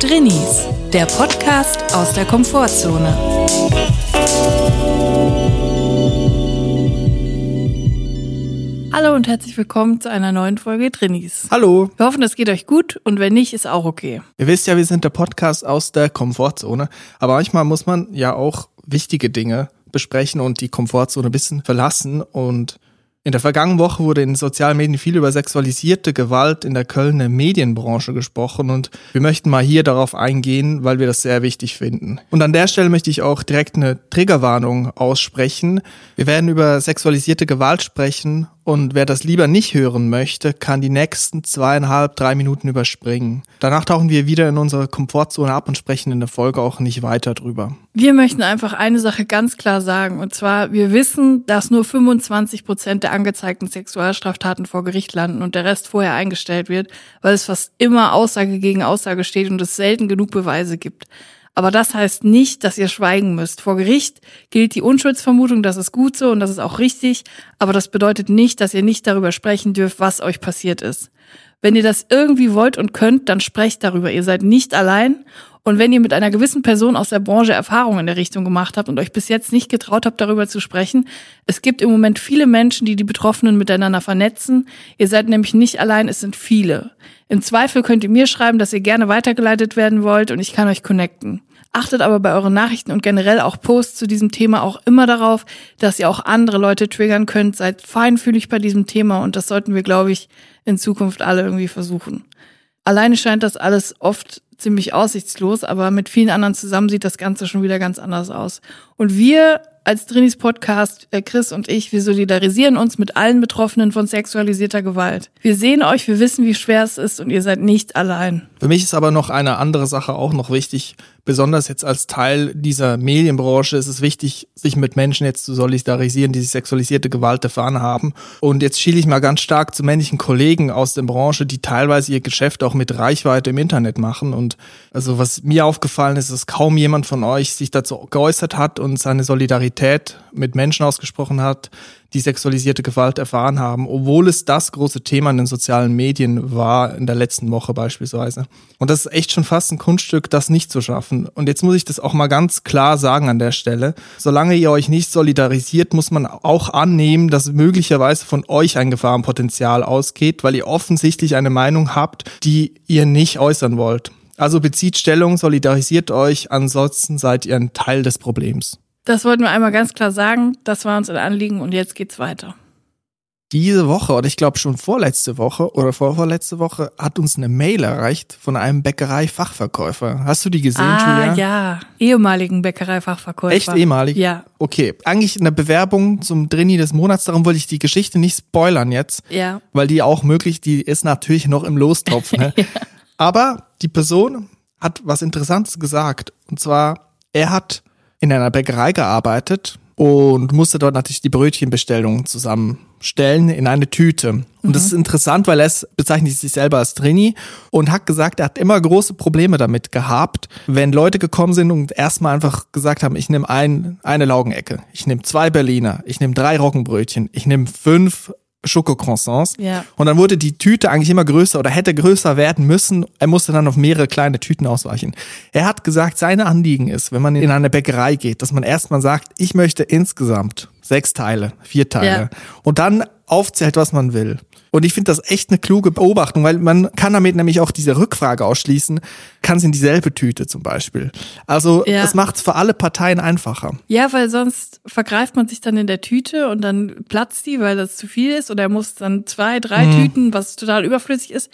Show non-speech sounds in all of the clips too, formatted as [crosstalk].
Drinnies, der Podcast aus der Komfortzone. Hallo und herzlich willkommen zu einer neuen Folge Drinnies. Hallo. Wir hoffen, es geht euch gut und wenn nicht, ist auch okay. Ihr wisst ja, wir sind der Podcast aus der Komfortzone, aber manchmal muss man ja auch wichtige Dinge besprechen und die Komfortzone ein bisschen verlassen und in der vergangenen Woche wurde in sozialen Medien viel über sexualisierte Gewalt in der Kölner Medienbranche gesprochen und wir möchten mal hier darauf eingehen, weil wir das sehr wichtig finden. Und an der Stelle möchte ich auch direkt eine Triggerwarnung aussprechen. Wir werden über sexualisierte Gewalt sprechen und wer das lieber nicht hören möchte, kann die nächsten zweieinhalb, drei Minuten überspringen. Danach tauchen wir wieder in unsere Komfortzone ab und sprechen in der Folge auch nicht weiter drüber. Wir möchten einfach eine Sache ganz klar sagen. Und zwar, wir wissen, dass nur 25 Prozent der angezeigten Sexualstraftaten vor Gericht landen und der Rest vorher eingestellt wird, weil es fast immer Aussage gegen Aussage steht und es selten genug Beweise gibt. Aber das heißt nicht, dass ihr schweigen müsst. Vor Gericht gilt die Unschuldsvermutung, das ist gut so und das ist auch richtig, aber das bedeutet nicht, dass ihr nicht darüber sprechen dürft, was euch passiert ist. Wenn ihr das irgendwie wollt und könnt, dann sprecht darüber. Ihr seid nicht allein. Und wenn ihr mit einer gewissen Person aus der Branche Erfahrungen in der Richtung gemacht habt und euch bis jetzt nicht getraut habt, darüber zu sprechen, es gibt im Moment viele Menschen, die die Betroffenen miteinander vernetzen. Ihr seid nämlich nicht allein, es sind viele. Im Zweifel könnt ihr mir schreiben, dass ihr gerne weitergeleitet werden wollt und ich kann euch connecten. Achtet aber bei euren Nachrichten und generell auch Posts zu diesem Thema auch immer darauf, dass ihr auch andere Leute triggern könnt. Seid feinfühlig bei diesem Thema und das sollten wir, glaube ich, in Zukunft alle irgendwie versuchen. Alleine scheint das alles oft ziemlich aussichtslos, aber mit vielen anderen zusammen sieht das Ganze schon wieder ganz anders aus. Und wir als Drinis Podcast, äh, Chris und ich, wir solidarisieren uns mit allen Betroffenen von sexualisierter Gewalt. Wir sehen euch, wir wissen, wie schwer es ist und ihr seid nicht allein. Für mich ist aber noch eine andere Sache auch noch wichtig. Besonders jetzt als Teil dieser Medienbranche ist es wichtig, sich mit Menschen jetzt zu solidarisieren, die sich sexualisierte Gewalt erfahren haben. Und jetzt schiele ich mal ganz stark zu männlichen Kollegen aus der Branche, die teilweise ihr Geschäft auch mit Reichweite im Internet machen. Und also was mir aufgefallen ist, dass kaum jemand von euch sich dazu geäußert hat und seine Solidarität mit Menschen ausgesprochen hat, die sexualisierte Gewalt erfahren haben, obwohl es das große Thema in den sozialen Medien war, in der letzten Woche beispielsweise. Und das ist echt schon fast ein Kunststück, das nicht zu schaffen. Und jetzt muss ich das auch mal ganz klar sagen an der Stelle. Solange ihr euch nicht solidarisiert, muss man auch annehmen, dass möglicherweise von euch ein Gefahrenpotenzial ausgeht, weil ihr offensichtlich eine Meinung habt, die ihr nicht äußern wollt. Also bezieht Stellung, solidarisiert euch, ansonsten seid ihr ein Teil des Problems. Das wollten wir einmal ganz klar sagen. Das war uns ein Anliegen und jetzt geht's weiter. Diese Woche, oder ich glaube schon vorletzte Woche oder vorvorletzte Woche, hat uns eine Mail erreicht von einem Bäckerei-Fachverkäufer. Hast du die gesehen, ah, Julia? ja, ehemaligen Bäckerei-Fachverkäufer. Echt ehemalig? Ja. Okay, eigentlich eine Bewerbung zum Drini des Monats, darum wollte ich die Geschichte nicht spoilern jetzt. Ja. Weil die auch möglich, die ist natürlich noch im Lostopf. Ne? [laughs] ja. Aber die Person hat was Interessantes gesagt. Und zwar, er hat in einer Bäckerei gearbeitet und musste dort natürlich die Brötchenbestellungen zusammenstellen in eine Tüte. Und mhm. das ist interessant, weil er bezeichnet sich selber als Trini und hat gesagt, er hat immer große Probleme damit gehabt, wenn Leute gekommen sind und erstmal einfach gesagt haben, ich nehme ein, eine Laugenecke, ich nehme zwei Berliner, ich nehme drei Roggenbrötchen, ich nehme fünf Schokocroissants. Ja. Und dann wurde die Tüte eigentlich immer größer oder hätte größer werden müssen. Er musste dann auf mehrere kleine Tüten ausweichen. Er hat gesagt, seine Anliegen ist, wenn man in eine Bäckerei geht, dass man erstmal sagt, ich möchte insgesamt sechs Teile, vier Teile. Ja. Und dann aufzählt, was man will. Und ich finde das echt eine kluge Beobachtung, weil man kann damit nämlich auch diese Rückfrage ausschließen, kann es in dieselbe Tüte zum Beispiel. Also ja. das macht es für alle Parteien einfacher. Ja, weil sonst vergreift man sich dann in der Tüte und dann platzt die, weil das zu viel ist oder er muss dann zwei, drei mhm. Tüten, was total überflüssig ist.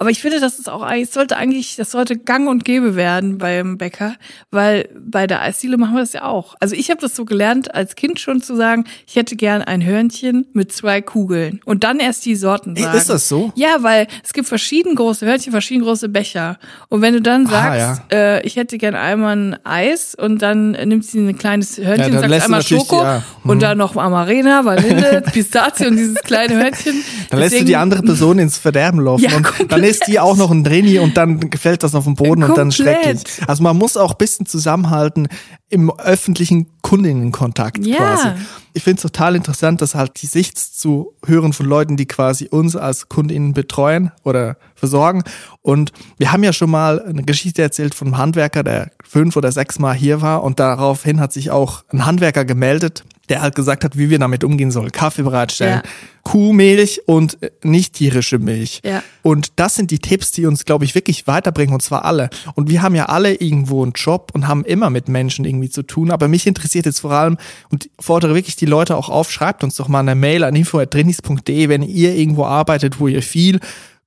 Aber ich finde, das ist auch eigentlich, sollte eigentlich, das sollte gang und gäbe werden beim Bäcker, weil bei der Eisdiele machen wir das ja auch. Also ich habe das so gelernt, als Kind schon zu sagen, ich hätte gern ein Hörnchen mit zwei Kugeln und dann erst die Sorten sagen. Ist das so? Ja, weil es gibt verschieden große Hörnchen, verschieden große Becher. Und wenn du dann sagst, ah, ja. äh, ich hätte gern einmal ein Eis und dann nimmst du ein kleines Hörnchen, ja, sagst einmal Schoko ja. hm. und dann noch Amarena, Vanille, [laughs] Pistazie und dieses kleine Hörnchen. Dann Deswegen, lässt du die andere Person ins Verderben laufen. Und dann ist die auch noch ein Drini und dann gefällt das auf dem Boden und dann Komplett. schrecklich. Also man muss auch ein bisschen zusammenhalten im öffentlichen Kundinnenkontakt Ja. quasi. Ich finde es total interessant, dass halt die Sicht zu hören von Leuten, die quasi uns als Kundinnen betreuen oder versorgen. Und wir haben ja schon mal eine Geschichte erzählt von einem Handwerker, der fünf oder sechs Mal hier war und daraufhin hat sich auch ein Handwerker gemeldet, der halt gesagt hat, wie wir damit umgehen sollen. Kaffee bereitstellen, Ja. Kuhmilch und äh, nicht tierische Milch. Ja. Und das sind die Tipps, die uns, glaube ich, wirklich weiterbringen, und zwar alle. Und wir haben ja alle irgendwo einen Job und haben immer mit Menschen irgendwie zu tun. Aber mich interessiert jetzt vor allem und fordere wirklich die Leute auch auf, schreibt uns doch mal eine Mail an info.drinis.de, wenn ihr irgendwo arbeitet, wo ihr viel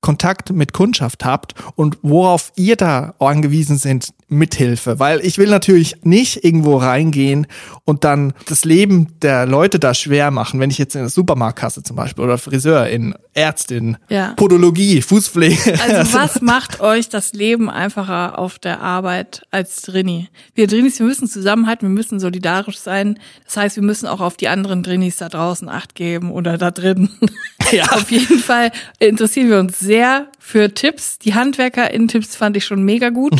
Kontakt mit Kundschaft habt und worauf ihr da angewiesen sind, Mithilfe. Weil ich will natürlich nicht irgendwo reingehen und dann das Leben der Leute da schwer machen, wenn ich jetzt in der Supermarktkasse zum Beispiel oder Friseurin, Ärztin, Ja. Podologie, Fußpflege. Also [laughs] was macht euch das Leben einfacher auf der Arbeit als Drini? Wir Drinis, wir müssen zusammenhalten, wir müssen solidarisch sein. Das heißt, wir müssen auch auf die anderen Drinis da draußen Acht geben oder da drin. Ja. [laughs] Auf jeden Fall interessieren wir uns sehr für Tipps. Die HandwerkerInnen-Tipps fand ich schon mega gut.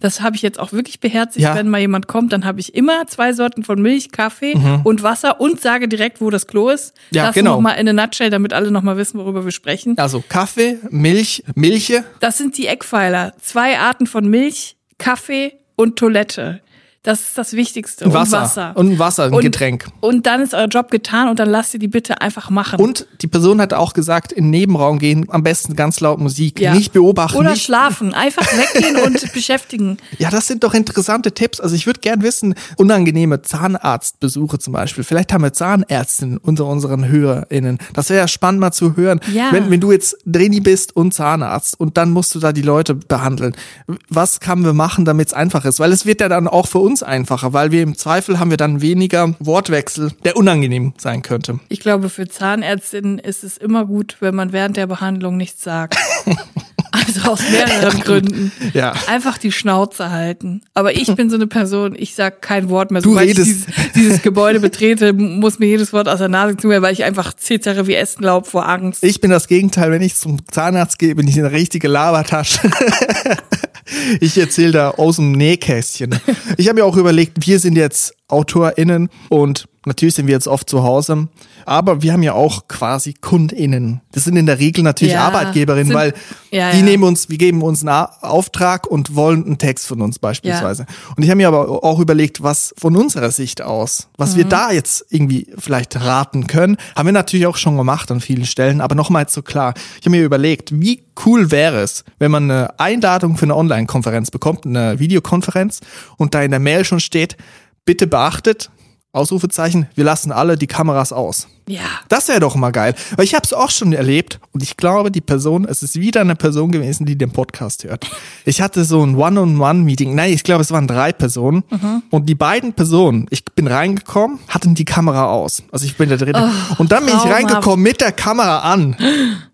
Das habe ich jetzt auch wirklich beherzigt. Mhm. Ja. Wenn mal jemand kommt, dann habe ich immer zwei Sorten von Milch, Kaffee und Wasser und sage direkt, wo das Klo ist. Mhm. Ja, das genau. noch mal in a nutshell, damit alle noch mal wissen, worüber wir sprechen. Also Kaffee, Milch, Milche. Das sind die Eckpfeiler. Zwei Arten von Milch, Kaffee und Toilette. Das ist das Wichtigste. Und Wasser. Und Wasser. Und ein Wasser, ein und, Getränk. Und dann ist euer Job getan und dann lasst ihr die bitte einfach machen. Und die Person hat auch gesagt, in den Nebenraum gehen, am besten ganz laut Musik, Ja. nicht beobachten. Oder nicht, schlafen. Einfach weggehen [laughs] und beschäftigen. Ja, das sind doch interessante Tipps. Also ich würde gern wissen, unangenehme Zahnarztbesuche zum Beispiel. Vielleicht haben wir Zahnärztinnen unter unseren HörerInnen. Das wäre ja spannend mal zu hören. Ja. Wenn, wenn du jetzt Drini bist und Zahnarzt und dann musst du da die Leute behandeln. Was können wir machen, damit es einfach ist? Weil es wird ja dann auch für uns einfacher, weil wir im Zweifel haben wir dann weniger Wortwechsel, der unangenehm sein könnte. Ich glaube, für Zahnärztinnen ist es immer gut, wenn man während der Behandlung nichts sagt. [laughs] Also aus mehreren Gründen. Ja. Einfach die Schnauze halten. Aber ich bin so eine Person, ich sag kein Wort mehr. Du Sobald redest. ich dieses, dieses Gebäude betrete, muss mir jedes Wort aus der Nase zu mir, weil ich einfach zittere wie Essenlaub vor Angst. Ich bin das Gegenteil, wenn ich zum Zahnarzt gehe, bin ich eine richtige Labertasche. [laughs] ich erzähle da aus dem Nähkästchen. Ich habe mir auch überlegt, wir sind jetzt AutorInnen und natürlich sind wir jetzt oft zu Hause, aber wir haben ja auch quasi KundInnen. Das sind in der Regel natürlich Ja, Arbeitgeberinnen, sind- weil Ja, die ja. nehmen uns, wir geben uns einen Auftrag und wollen einen Text von uns beispielsweise. Und ich habe mir aber auch überlegt, was von unserer Sicht aus, was Mhm. wir da jetzt irgendwie vielleicht raten können, haben wir natürlich auch schon gemacht an vielen Stellen, aber nochmal so klar. Ich habe mir überlegt, wie cool wäre es, wenn man eine Einladung für eine Online-Konferenz bekommt, eine Videokonferenz und da in der Mail schon steht, bitte beachtet, Ausrufezeichen, wir lassen alle die Kameras aus. Ja. Das wäre doch mal geil. Weil ich habe es auch schon erlebt und ich glaube, die Person, es ist wieder eine Person gewesen, die den Podcast hört. Ich hatte so ein One-on-One-Meeting. Nein, ich glaube, es waren drei Personen. Mhm. Und die beiden Personen, ich bin reingekommen, hatten die Kamera aus. Also ich bin da drin. und dann bin ich Oh, reingekommen mit der Kamera an.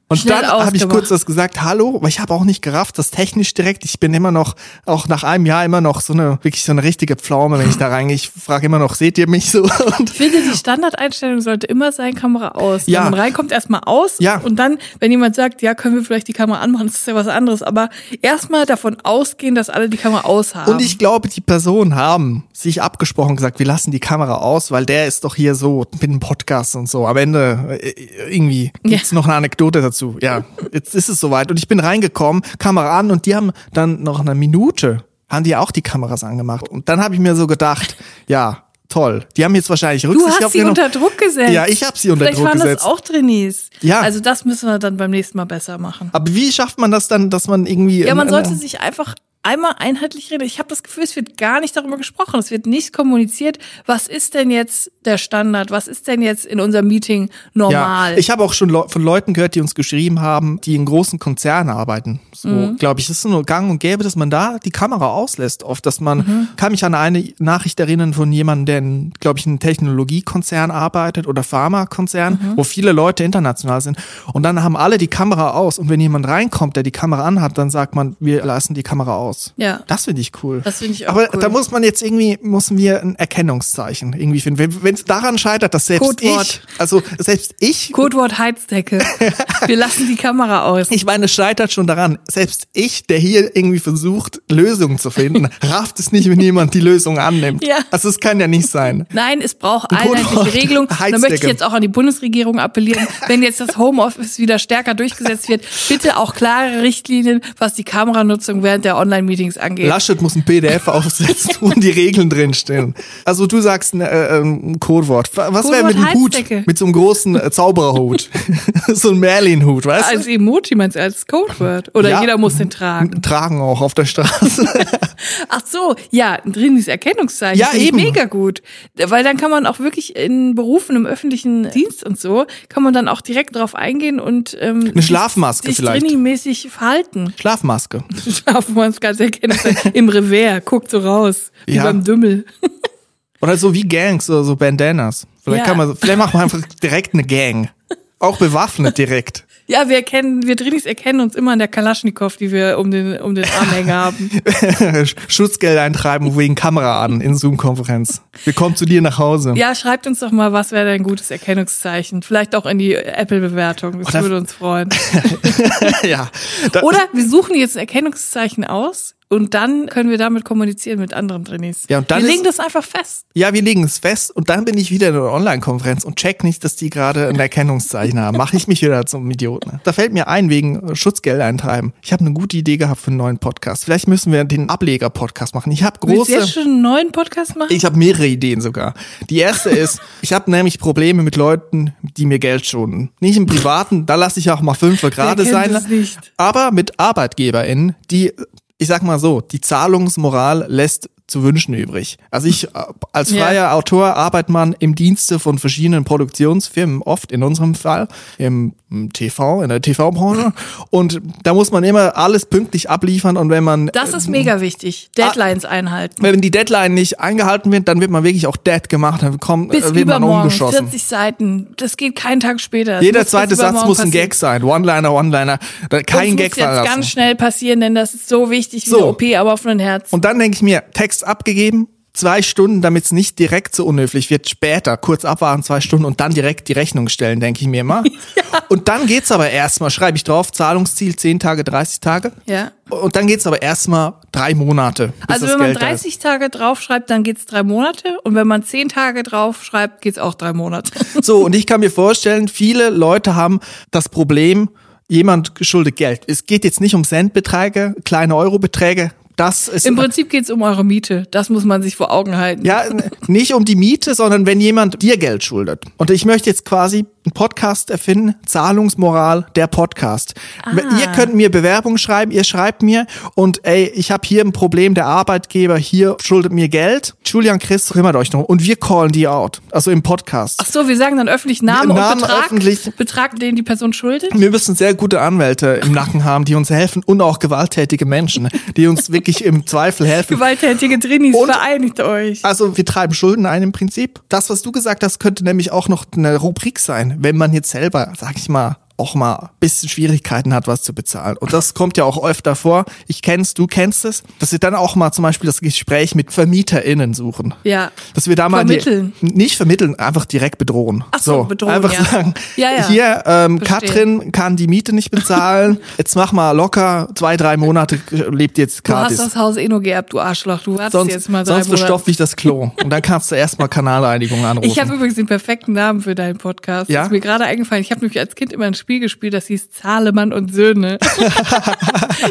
Und Schnell dann habe ich kurz das gesagt, hallo, weil ich habe auch nicht gerafft, das technisch direkt. Ich bin immer noch, auch nach einem Jahr immer noch so eine, wirklich so eine richtige Pflaume, wenn ich da reingehe. Ich frage immer noch, seht ihr mich so? [laughs] Und Ich finde, die Standardeinstellung sollte immer sein, Kamera aus. Ja. Wenn man reinkommt, erstmal aus. Ja. Und dann, wenn jemand sagt, ja, können wir vielleicht die Kamera anmachen, das ist ja was anderes. Aber erstmal davon ausgehen, dass alle die Kamera aus haben. Und ich glaube, die Personen haben sich abgesprochen gesagt, wir lassen die Kamera aus, weil der ist doch hier so mit dem Podcast und so. Am Ende äh, irgendwie gibt's noch eine Anekdote dazu. Ja, jetzt ist es soweit. Und ich bin reingekommen, Kamera an und die haben dann noch eine Minute, haben die auch die Kameras angemacht. Und dann habe ich mir so gedacht, ja, toll. Die haben jetzt wahrscheinlich du Rücksicht hast auf sie genommen. unter Druck gesetzt. Ja, ich habe sie unter Vielleicht Druck waren gesetzt. das auch Trainees. Ja. Also das müssen wir dann beim nächsten Mal besser machen. Aber wie schafft man das dann, dass man irgendwie Ja, man sollte sich einfach einmal einheitlich reden. Ich habe das Gefühl, es wird gar nicht darüber gesprochen. Es wird nicht kommuniziert, was ist denn jetzt der Standard? Was ist denn jetzt in unserem Meeting normal? Ja, ich habe auch schon Leu- von Leuten gehört, die uns geschrieben haben, die in großen Konzernen arbeiten. So, Mhm. glaube ich, ist es nur gang und gäbe, dass man da die Kamera auslässt. Oft, dass man, Mhm. kann mich an eine Nachricht erinnern von jemandem, der in, glaube ich, in einem Technologiekonzern arbeitet oder Pharmakonzern, Mhm. wo viele Leute international sind. Und dann haben alle die Kamera aus. Und wenn jemand reinkommt, der die Kamera anhat, dann sagt man, wir lassen die Kamera aus. Raus. Ja. Das finde ich cool. Das finde ich auch Aber cool. da muss man jetzt irgendwie, müssen wir ein Erkennungszeichen irgendwie finden. Wenn es daran scheitert, dass selbst Codewort. ich, also selbst ich, Codewort Heizdecke. [laughs] Wir lassen die Kamera aus. ich meine, es scheitert schon daran, selbst ich, der hier irgendwie versucht, Lösungen zu finden, [laughs] rafft es nicht, wenn jemand die Lösung annimmt. Ja. Also es kann ja nicht sein. Nein, es braucht Ein einheitliche Regelung. Da möchte ich jetzt auch an die Bundesregierung appellieren, wenn jetzt das Homeoffice wieder stärker durchgesetzt wird, bitte auch klare Richtlinien, was die Kameranutzung während der Online-Meetings angeht. Laschet muss ein PDF aufsetzen, [laughs] wo die Regeln drinstehen. Also du sagst ein, äh, ein Codewort. Was wäre mit dem Hut? Mit so einem großen äh, Zaubererhut. [laughs] so ein Merlin-Hut, weißt du? als Emoji meinst du, als Codewort? Oder Ja. jeder muss den tragen? Tragen auch auf der Straße. [laughs] Ach so, ja, ein drinis Erkennungszeichen. Ja, eben. Mega gut. Weil dann kann man auch wirklich in Berufen im öffentlichen Dienst und so, kann man dann auch direkt drauf eingehen und ähm, Eine Schlafmaske sich vielleicht. Drini-mäßig verhalten. Schlafmaske. [laughs] Schlafmaske als Erkennungszeichen. [laughs] Im Revers, guckt so raus. Wie Ja. beim Dümmel. [laughs] Oder so wie Gangs, so, so Bandanas. Vielleicht Ja. kann man, vielleicht macht man einfach direkt eine Gang. Auch bewaffnet direkt. Ja, wir erkennen, wir Drinis erkennen uns immer an der Kalaschnikow, die wir um den, um den Armhänger haben. [laughs] Schutzgeld eintreiben wegen Kamera an in Zoom-Konferenz. Wir kommen zu dir nach Hause. Ja, schreibt uns doch mal, was wäre dein gutes Erkennungszeichen? Vielleicht auch in die Apple-Bewertung. Das Oder- würde uns freuen. [laughs] ja. [laughs] Oder wir suchen jetzt ein Erkennungszeichen aus und dann können wir damit kommunizieren mit anderen Trainees. Ja, und dann wir ist- legen das einfach fest. Ja, wir legen es fest und dann bin ich wieder in einer Online-Konferenz und check nicht, dass die gerade ein Erkennungszeichen haben. Mache ich mich wieder zum Idioten. Da fällt mir ein, wegen Schutzgeld eintreiben. Ich habe eine gute Idee gehabt für einen neuen Podcast. Vielleicht müssen wir den Ableger-Podcast machen. Ich habe Willst du jetzt große... schon einen neuen Podcast machen? Ich habe mehrere Ideen sogar. Die erste [laughs] ist, ich habe nämlich Probleme mit Leuten, die mir Geld schonen. Nicht im Privaten, da lasse ich auch mal fünf gerade sein. nicht? Aber mit ArbeitgeberInnen, die, ich sag mal so, die Zahlungsmoral lässt zu wünschen übrig. Also ich äh, als Ja. freier Autor arbeitet man im Dienste von verschiedenen Produktionsfirmen, oft in unserem Fall im, TV, in der TV-Branche. Und da muss man immer alles pünktlich abliefern und wenn man Das ist mega wichtig. Deadlines einhalten. wenn die Deadline nicht eingehalten wird, dann wird man wirklich auch dead gemacht, dann kommt, Bis äh, wird man übermorgen, umgeschossen. 40 Seiten. Das geht keinen Tag später. Das Jeder bis zweite Satz muss ein passieren. Gag sein. One-Liner, One-Liner. Kein das Gag muss jetzt ganz schnell passieren, denn das ist so wichtig wie So. eine OP am offenen Herz. Und dann denke ich mir, Text abgegeben, zwei Stunden, damit es nicht direkt so unhöflich wird, später, kurz abwarten, zwei Stunden und dann direkt die Rechnung stellen, denke ich mir immer. [laughs] Und dann geht's aber erstmal, schreibe ich drauf, Zahlungsziel 10 Tage, 30 Tage. ja. Und dann geht's aber erstmal drei Monate. Also wenn man Geld da ist. 30 Tage draufschreibt, dann geht's drei Monate. Und wenn man 10 Tage draufschreibt, geht's auch drei Monate. So, [laughs] und ich kann mir vorstellen, viele Leute haben das Problem, jemand schuldet Geld. Es geht jetzt nicht um Centbeträge, kleine Eurobeträge. Das ist Im Prinzip geht's um eure Miete. Das muss man sich vor Augen halten. ja nicht um die Miete, sondern wenn jemand dir Geld schuldet. Und ich möchte jetzt quasi einen Podcast erfinden, Zahlungsmoral, der Podcast. Ah. Ihr könnt mir Bewerbung schreiben, ihr schreibt mir und ey, ich habe hier ein Problem, der Arbeitgeber hier schuldet mir Geld. Julian Chris kümmert euch noch und wir callen die out, also im Podcast. Ach so, wir sagen dann öffentlich Name Namen und Betrag, öffentlich. Betrag, den die Person schuldet. Wir müssen sehr gute Anwälte im Nacken haben, die uns helfen und auch gewalttätige Menschen, die uns wirklich im Zweifel helfen. Gewalttätige Drinis, Und- vereinigt euch. Also wir treiben Schulden ein im Prinzip. Das, was du gesagt hast, könnte nämlich auch noch eine Rubrik sein, wenn man jetzt selber, sag ich mal, auch mal ein bisschen Schwierigkeiten hat, was zu bezahlen. Und das kommt ja auch öfter vor. Ich kenn's, du kennst es, dass wir dann auch mal zum Beispiel das Gespräch mit VermieterInnen suchen. Ja. Dass wir da mal Vermitteln. Die, nicht vermitteln, einfach direkt bedrohen. Ach so, bedrohen, Einfach ja. sagen, Ja, ja. hier, ähm. Katrin kann die Miete nicht bezahlen. Jetzt mach mal locker zwei, drei Monate lebt jetzt Du hast gratis. das Haus eh nur geerbt, du Arschloch. Du wartest Sonst, jetzt mal drei sonst Monate. verstopft dich das Klo. Und dann kannst du erstmal Kanalreinigung anrufen. Ich habe übrigens den perfekten Namen für deinen Podcast. Ja? Das ist mir gerade eingefallen. Ich habe nämlich als Kind immer ein Spiel gespielt, das hieß Zahlemann und Söhne. [laughs]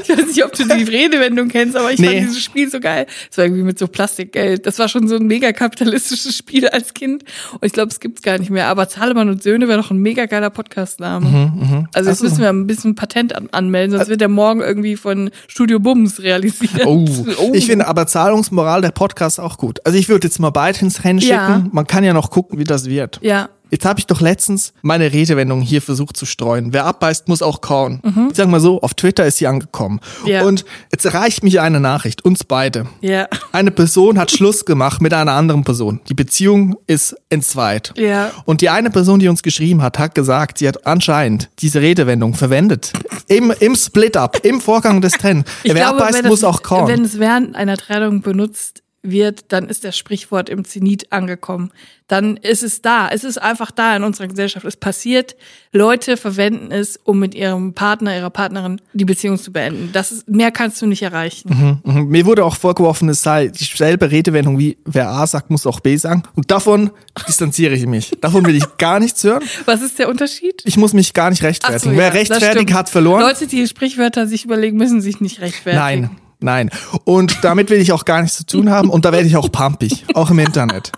ich weiß nicht, ob du die Redewendung kennst, aber ich Nee. fand dieses Spiel so geil. Es war irgendwie mit so Plastikgeld. Das war schon so ein mega kapitalistisches Spiel als Kind. Und ich glaube, es gibt's gar nicht mehr. Aber Zahlemann und Söhne wäre doch ein mega geiler Podcastname. Also jetzt Also- müssen wir ein bisschen Patent an anmelden, sonst wird der morgen irgendwie von Studio Bums realisiert. [laughs] Oh. Ich finde aber Zahlungsmoral der Podcast auch gut. Also ich würde jetzt mal beide ins Rennen schicken. Ja. Man kann ja noch gucken, wie das wird. Ja. Jetzt habe ich doch letztens meine Redewendung hier versucht zu streuen. Wer abbeißt, muss auch kauen. Ich sag mal so, auf Twitter ist sie angekommen. Ja. Und jetzt erreicht mich eine Nachricht, uns beide. Ja. Eine Person hat Schluss gemacht mit einer anderen Person. Die Beziehung ist entzweit. Ja. Und die eine Person, die uns geschrieben hat, hat gesagt, sie hat anscheinend diese Redewendung verwendet. Im, im Split-Up, im Vorgang des Trennen. Ich Wer glaube, abbeißt, wenn muss das, auch kauen. Wenn es während einer Trennung benutzt wird, dann ist das Sprichwort im Zenit angekommen. Dann ist es da. Es ist einfach da in unserer Gesellschaft. Es passiert. Leute verwenden es, um mit ihrem Partner, ihrer Partnerin die Beziehung zu beenden. Das ist, mehr kannst du nicht erreichen. Mhm. Mir wurde auch vorgeworfen, es sei dieselbe Redewendung wie wer A sagt, muss auch B sagen. Und davon distanziere ich mich. Davon will ich gar nichts hören. Was ist der Unterschied? Ich muss mich gar nicht Ach so, rechtfertigen. ja, wer rechtfertigt, hat verloren. Leute, die Sprichwörter sich überlegen, müssen sich nicht rechtfertigen. Nein, nein. Und damit will ich auch gar nichts zu tun haben und da werde ich auch pumpig, auch im Internet.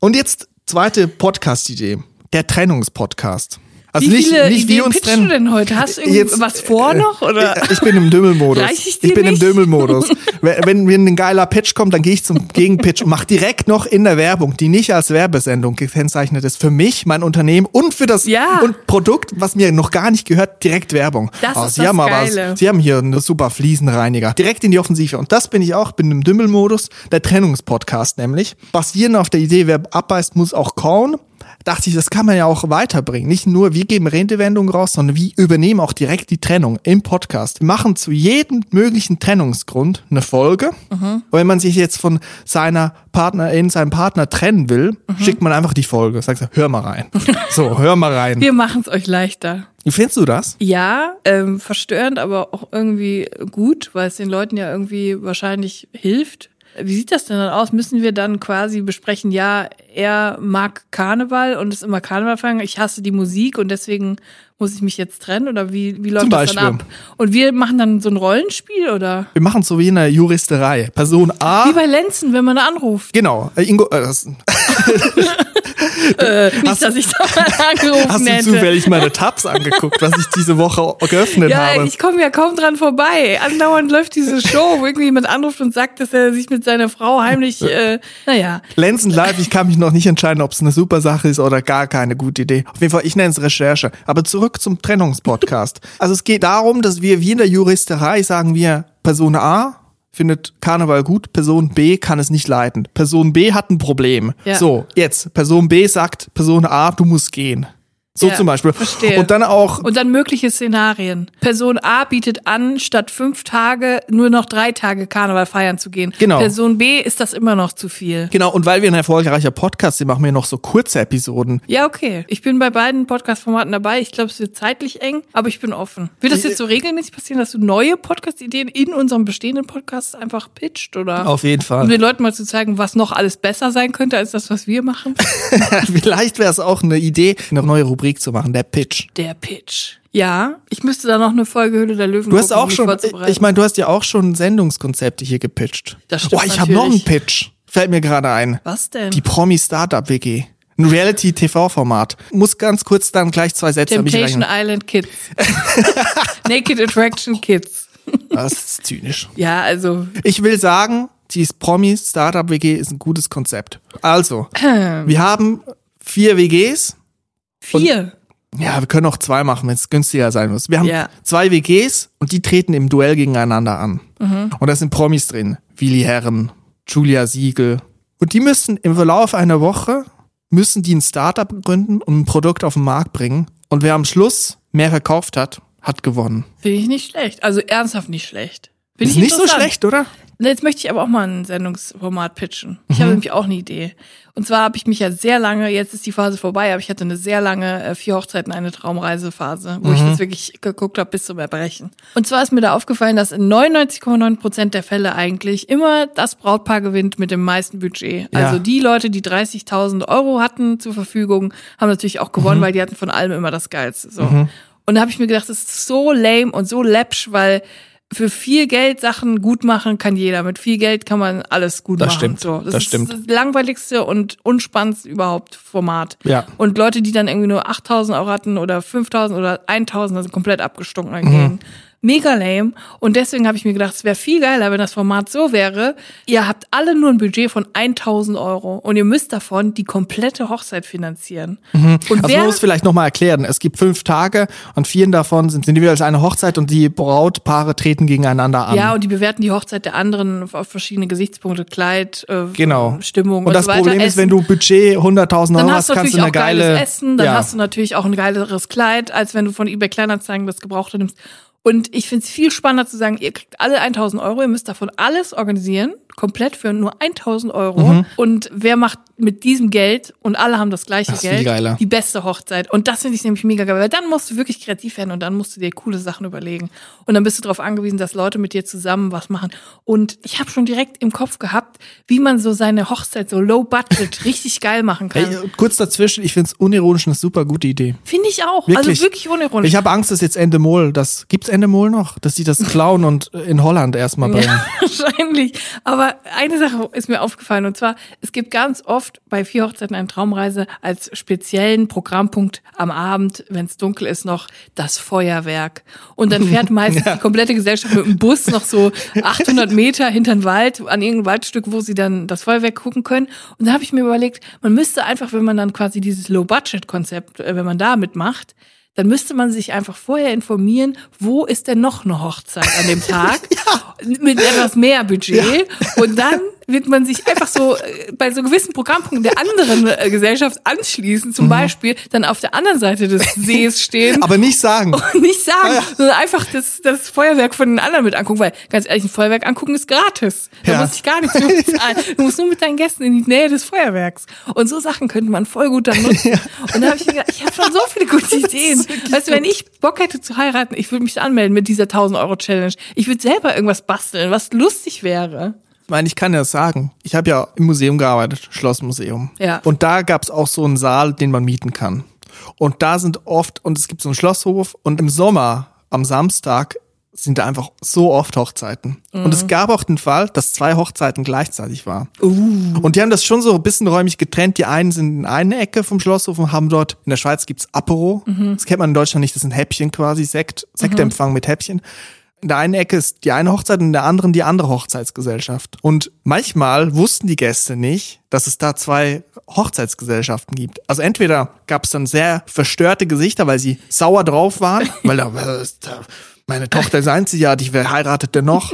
Und jetzt zweite Podcast-Idee. Der Trennungspodcast. Also Wie nicht, viele nicht Ideen wie uns pitchst trennen. du denn heute? Hast du Jetzt, was vor äh, noch? Oder? äh, Ich bin im Dümmelmodus. Ich dir ich bin nicht? im Dümmelmodus. [laughs] wenn, wenn mir ein geiler Pitch kommt, dann gehe ich zum Gegenpitch und mache direkt noch in der Werbung, die nicht als Werbesendung gekennzeichnet ist, für mich, mein Unternehmen und für das Ja. und Produkt, was mir noch gar nicht gehört, direkt Werbung. Das Oh, ist Sie das haben aber. Sie haben hier einen super Fliesenreiniger. Direkt in die Offensive. Und das bin ich auch, bin im Dümmelmodus, der Trennungspodcast nämlich. Basierend auf der Idee, wer abbeißt, muss auch kauen. Dachte ich, das kann man ja auch weiterbringen. Nicht nur, wir geben Redewendungen raus, sondern wir übernehmen auch direkt die Trennung im Podcast. Wir machen zu jedem möglichen Trennungsgrund eine Folge. Und wenn man sich jetzt von seiner Partnerin, seinem Partner trennen will, schickt man einfach die Folge. Sagt, hör mal rein. [laughs] So, hör mal rein. Wir machen es euch leichter. Wie findest du das? Ja, ähm, verstörend, aber auch irgendwie gut, weil es den Leuten ja irgendwie wahrscheinlich hilft. Wie sieht das denn dann aus? Müssen wir dann quasi besprechen, ja, er mag Karneval und ist immer Karneval feiern, ich hasse die Musik und deswegen muss ich mich jetzt trennen oder wie, wie läuft Zum das dann Beispiel. ab? Und wir machen dann so ein Rollenspiel oder? Wir machen so wie in der Juristerei. Person A. Wie bei Lenzen, wenn man anruft. Genau, äh, Ingo, äh, das, [laughs] [laughs] Äh, nicht, dass ich da mal angerufen [laughs] hast du hätte. zufällig meine Tabs angeguckt, was ich diese Woche geöffnet Ja, habe? ich komme ja kaum dran vorbei. Andauernd läuft diese Show, wo irgendwie jemand anruft und sagt, dass er sich mit seiner Frau heimlich, äh, naja. Lenzen live, ich kann mich noch nicht entscheiden, ob es eine super Sache ist oder gar keine gute Idee. Auf jeden Fall, ich nenne es Recherche. Aber zurück zum Trennungspodcast. also es geht darum, dass wir wie in der Juristerei sagen wir, Person A findet Karneval gut, Person B kann es nicht leiten. Person B hat ein Problem. Ja. So, jetzt, Person B sagt, Person A, du musst gehen. So Ja, zum Beispiel. verstehe. Und dann auch Und dann mögliche Szenarien. Person A bietet an, statt fünf Tage nur noch drei Tage Karneval feiern zu gehen. Genau. Person B ist das immer noch zu viel. Genau, und weil wir ein erfolgreicher Podcast sind, machen wir noch so kurze Episoden. Ja, okay. Ich bin bei beiden Podcast-Formaten dabei. Ich glaube, es wird zeitlich eng, aber ich bin offen. Wird das jetzt so regelmäßig passieren, dass du neue Podcast-Ideen in unserem bestehenden Podcast einfach pitcht, oder? Auf jeden Fall. Um den Leuten mal zu zeigen, was noch alles besser sein könnte als das, was wir machen. [laughs] Vielleicht wäre es auch eine Idee, eine neue Rubrik zu machen, der Pitch. Der Pitch. Ja, ich müsste da noch eine Folge Höhle der Löwen Du hast gucken, auch mich schon, ich meine, du hast ja auch schon Sendungskonzepte hier gepitcht. Das stimmt Oh, ich habe noch einen. Pitch. Fällt mir gerade ein. Was denn? Die Promi Startup WG. Ein Reality-TV-Format. Muss ganz kurz dann gleich zwei Sätze hab ich Temptation. Island Kids. [laughs] Naked Attraction Kids. Das ist zynisch. Ja, also Ich will sagen, dieses Promi Startup WG ist ein gutes Konzept. Also, [clears throat] wir haben vier WGs. Vier. Ja, wir können auch zwei machen, wenn es günstiger sein muss. Wir haben Ja. zwei WGs und die treten im Duell gegeneinander an. Mhm. Und da sind Promis drin. Willi Herren, Julia Siegel. Und die müssen im Verlauf einer Woche, müssen die ein Startup gründen und ein Produkt auf den Markt bringen. Und wer am Schluss mehr verkauft hat, hat gewonnen. Finde ich nicht schlecht. Also ernsthaft nicht schlecht. Finde Ist ich nicht so schlecht, oder? Jetzt möchte ich aber auch mal ein Sendungsformat pitchen. Ich Mhm. habe nämlich auch eine Idee. Und zwar habe ich mich ja sehr lange, jetzt ist die Phase vorbei, aber ich hatte eine sehr lange äh, vier Hochzeiten, eine Traumreisephase, wo Mhm. ich das wirklich geguckt habe bis zum Erbrechen. Und zwar ist mir da aufgefallen, dass in 99,9 Prozent der Fälle eigentlich immer das Brautpaar gewinnt mit dem meisten Budget. Ja. Also die Leute, die 30.000 Euro hatten zur Verfügung, haben natürlich auch Mhm. gewonnen, weil die hatten von allem immer das Geilste. So. Und da habe ich mir gedacht, das ist so lame und so läppsch, weil für viel Geld Sachen gut machen kann jeder. Mit viel Geld kann man alles gut Das machen. stimmt, So, das, das ist stimmt. das langweiligste und unspannendste überhaupt Format. Ja. Und Leute, die dann irgendwie nur 8000 Euro hatten oder 5000 oder 1000, also komplett abgestunken Mhm. Mega lame. Und deswegen habe ich mir gedacht, es wäre viel geiler, wenn das Format so wäre. Ihr habt alle nur ein Budget von 1000 Euro und ihr müsst davon die komplette Hochzeit finanzieren. Mhm. Und also man muss vielleicht nochmal erklären, es gibt fünf Tage und vier davon sind, jeweils eine Hochzeit und die Brautpaare treten gegeneinander an. Ja, und die bewerten die Hochzeit der anderen auf verschiedene Gesichtspunkte, Kleid, äh, genau. Stimmung und, und das so Problem ist, wenn du Budget 100.000 Euro hast, kannst du eine geile Essen, dann ja. hast du natürlich auch ein geileres Kleid, als wenn du von eBay Kleinanzeigen das Gebrauchte nimmst. Und ich finde es viel spannender zu sagen, ihr kriegt alle 1000 Euro, ihr müsst davon alles organisieren komplett für nur 1000 Euro. Mhm. Und wer macht mit diesem Geld, und alle haben das gleiche das Geld, die beste Hochzeit. Und das finde ich nämlich mega geil, weil dann musst du wirklich kreativ werden und dann musst du dir coole Sachen überlegen. Und dann bist du darauf angewiesen, dass Leute mit dir zusammen was machen. Und ich habe schon direkt im Kopf gehabt, wie man so seine Hochzeit so low budget [laughs] richtig geil machen kann. Hey, kurz dazwischen, ich finde es unironisch eine super gute Idee. Finde ich auch. Also wirklich. Also wirklich unironisch. Ich habe Angst, dass jetzt Endemol, das gibt's Endemol noch, dass sie das [laughs] klauen und in Holland erstmal bringen. Ja, [laughs] wahrscheinlich. Aber eine Sache ist mir aufgefallen und zwar, es gibt ganz oft bei vier Hochzeiten eine Traumreise als speziellen Programmpunkt am Abend, wenn es dunkel ist, noch das Feuerwerk. Und dann fährt [laughs] meistens ja. die komplette Gesellschaft mit dem Bus noch so 800 Meter hinter den Wald, an irgendein Waldstück, wo sie dann das Feuerwerk gucken können. Und da habe ich mir überlegt, man müsste einfach, wenn man dann quasi dieses Low-Budget-Konzept, äh, wenn man da mitmacht, dann müsste man sich einfach vorher informieren, wo ist denn noch eine Hochzeit an dem Tag [laughs] ja. Mit [laughs] etwas mehr Budget ja. und dann wird man sich einfach so äh, bei so gewissen Programmpunkten der anderen äh, Gesellschaft anschließen, zum mhm. Beispiel dann auf der anderen Seite des Sees stehen. Aber nicht sagen. Und nicht sagen, ja. sondern einfach das, das Feuerwerk von den anderen mit angucken, weil ganz ehrlich, ein Feuerwerk angucken ist gratis. Da ja. muss ich gar nichts für bezahlen. Du musst nur mit deinen Gästen in die Nähe des Feuerwerks. Und so Sachen könnte man voll gut dann [laughs] nutzen. Ja. Und da habe ich mir gedacht, ich habe schon so viele gute [laughs] Ideen. Weißt du, wenn ich Bock hätte zu heiraten, ich würde mich anmelden mit dieser 1000 Euro Challenge. Ich würde selber irgendwas basteln, was lustig wäre. Ich meine, ich kann ja sagen, ich habe ja im Museum gearbeitet, Schlossmuseum. Ja. Und da gab es auch so einen Saal, den man mieten kann. Und da sind oft, und es gibt so einen Schlosshof, und im Sommer, am Samstag, sind da einfach so oft Hochzeiten. Mhm. Und es gab auch den Fall, dass zwei Hochzeiten gleichzeitig waren. Uh. Und die haben das schon so ein bisschen räumlich getrennt. Die einen sind in eine Ecke vom Schlosshof und haben dort, in der Schweiz gibt's Apero. Mhm. Das kennt man in Deutschland nicht, das sind Häppchen quasi, Sekt, Sektempfang mhm. mit Häppchen in der einen Ecke ist die eine Hochzeit und in der anderen die andere Hochzeitsgesellschaft. Und manchmal wussten die Gäste nicht, dass es da zwei Hochzeitsgesellschaften gibt. Also entweder gab es dann sehr verstörte Gesichter, weil sie sauer drauf waren, [laughs] weil da, meine Tochter ist einzigartig, wer heiratet denn noch?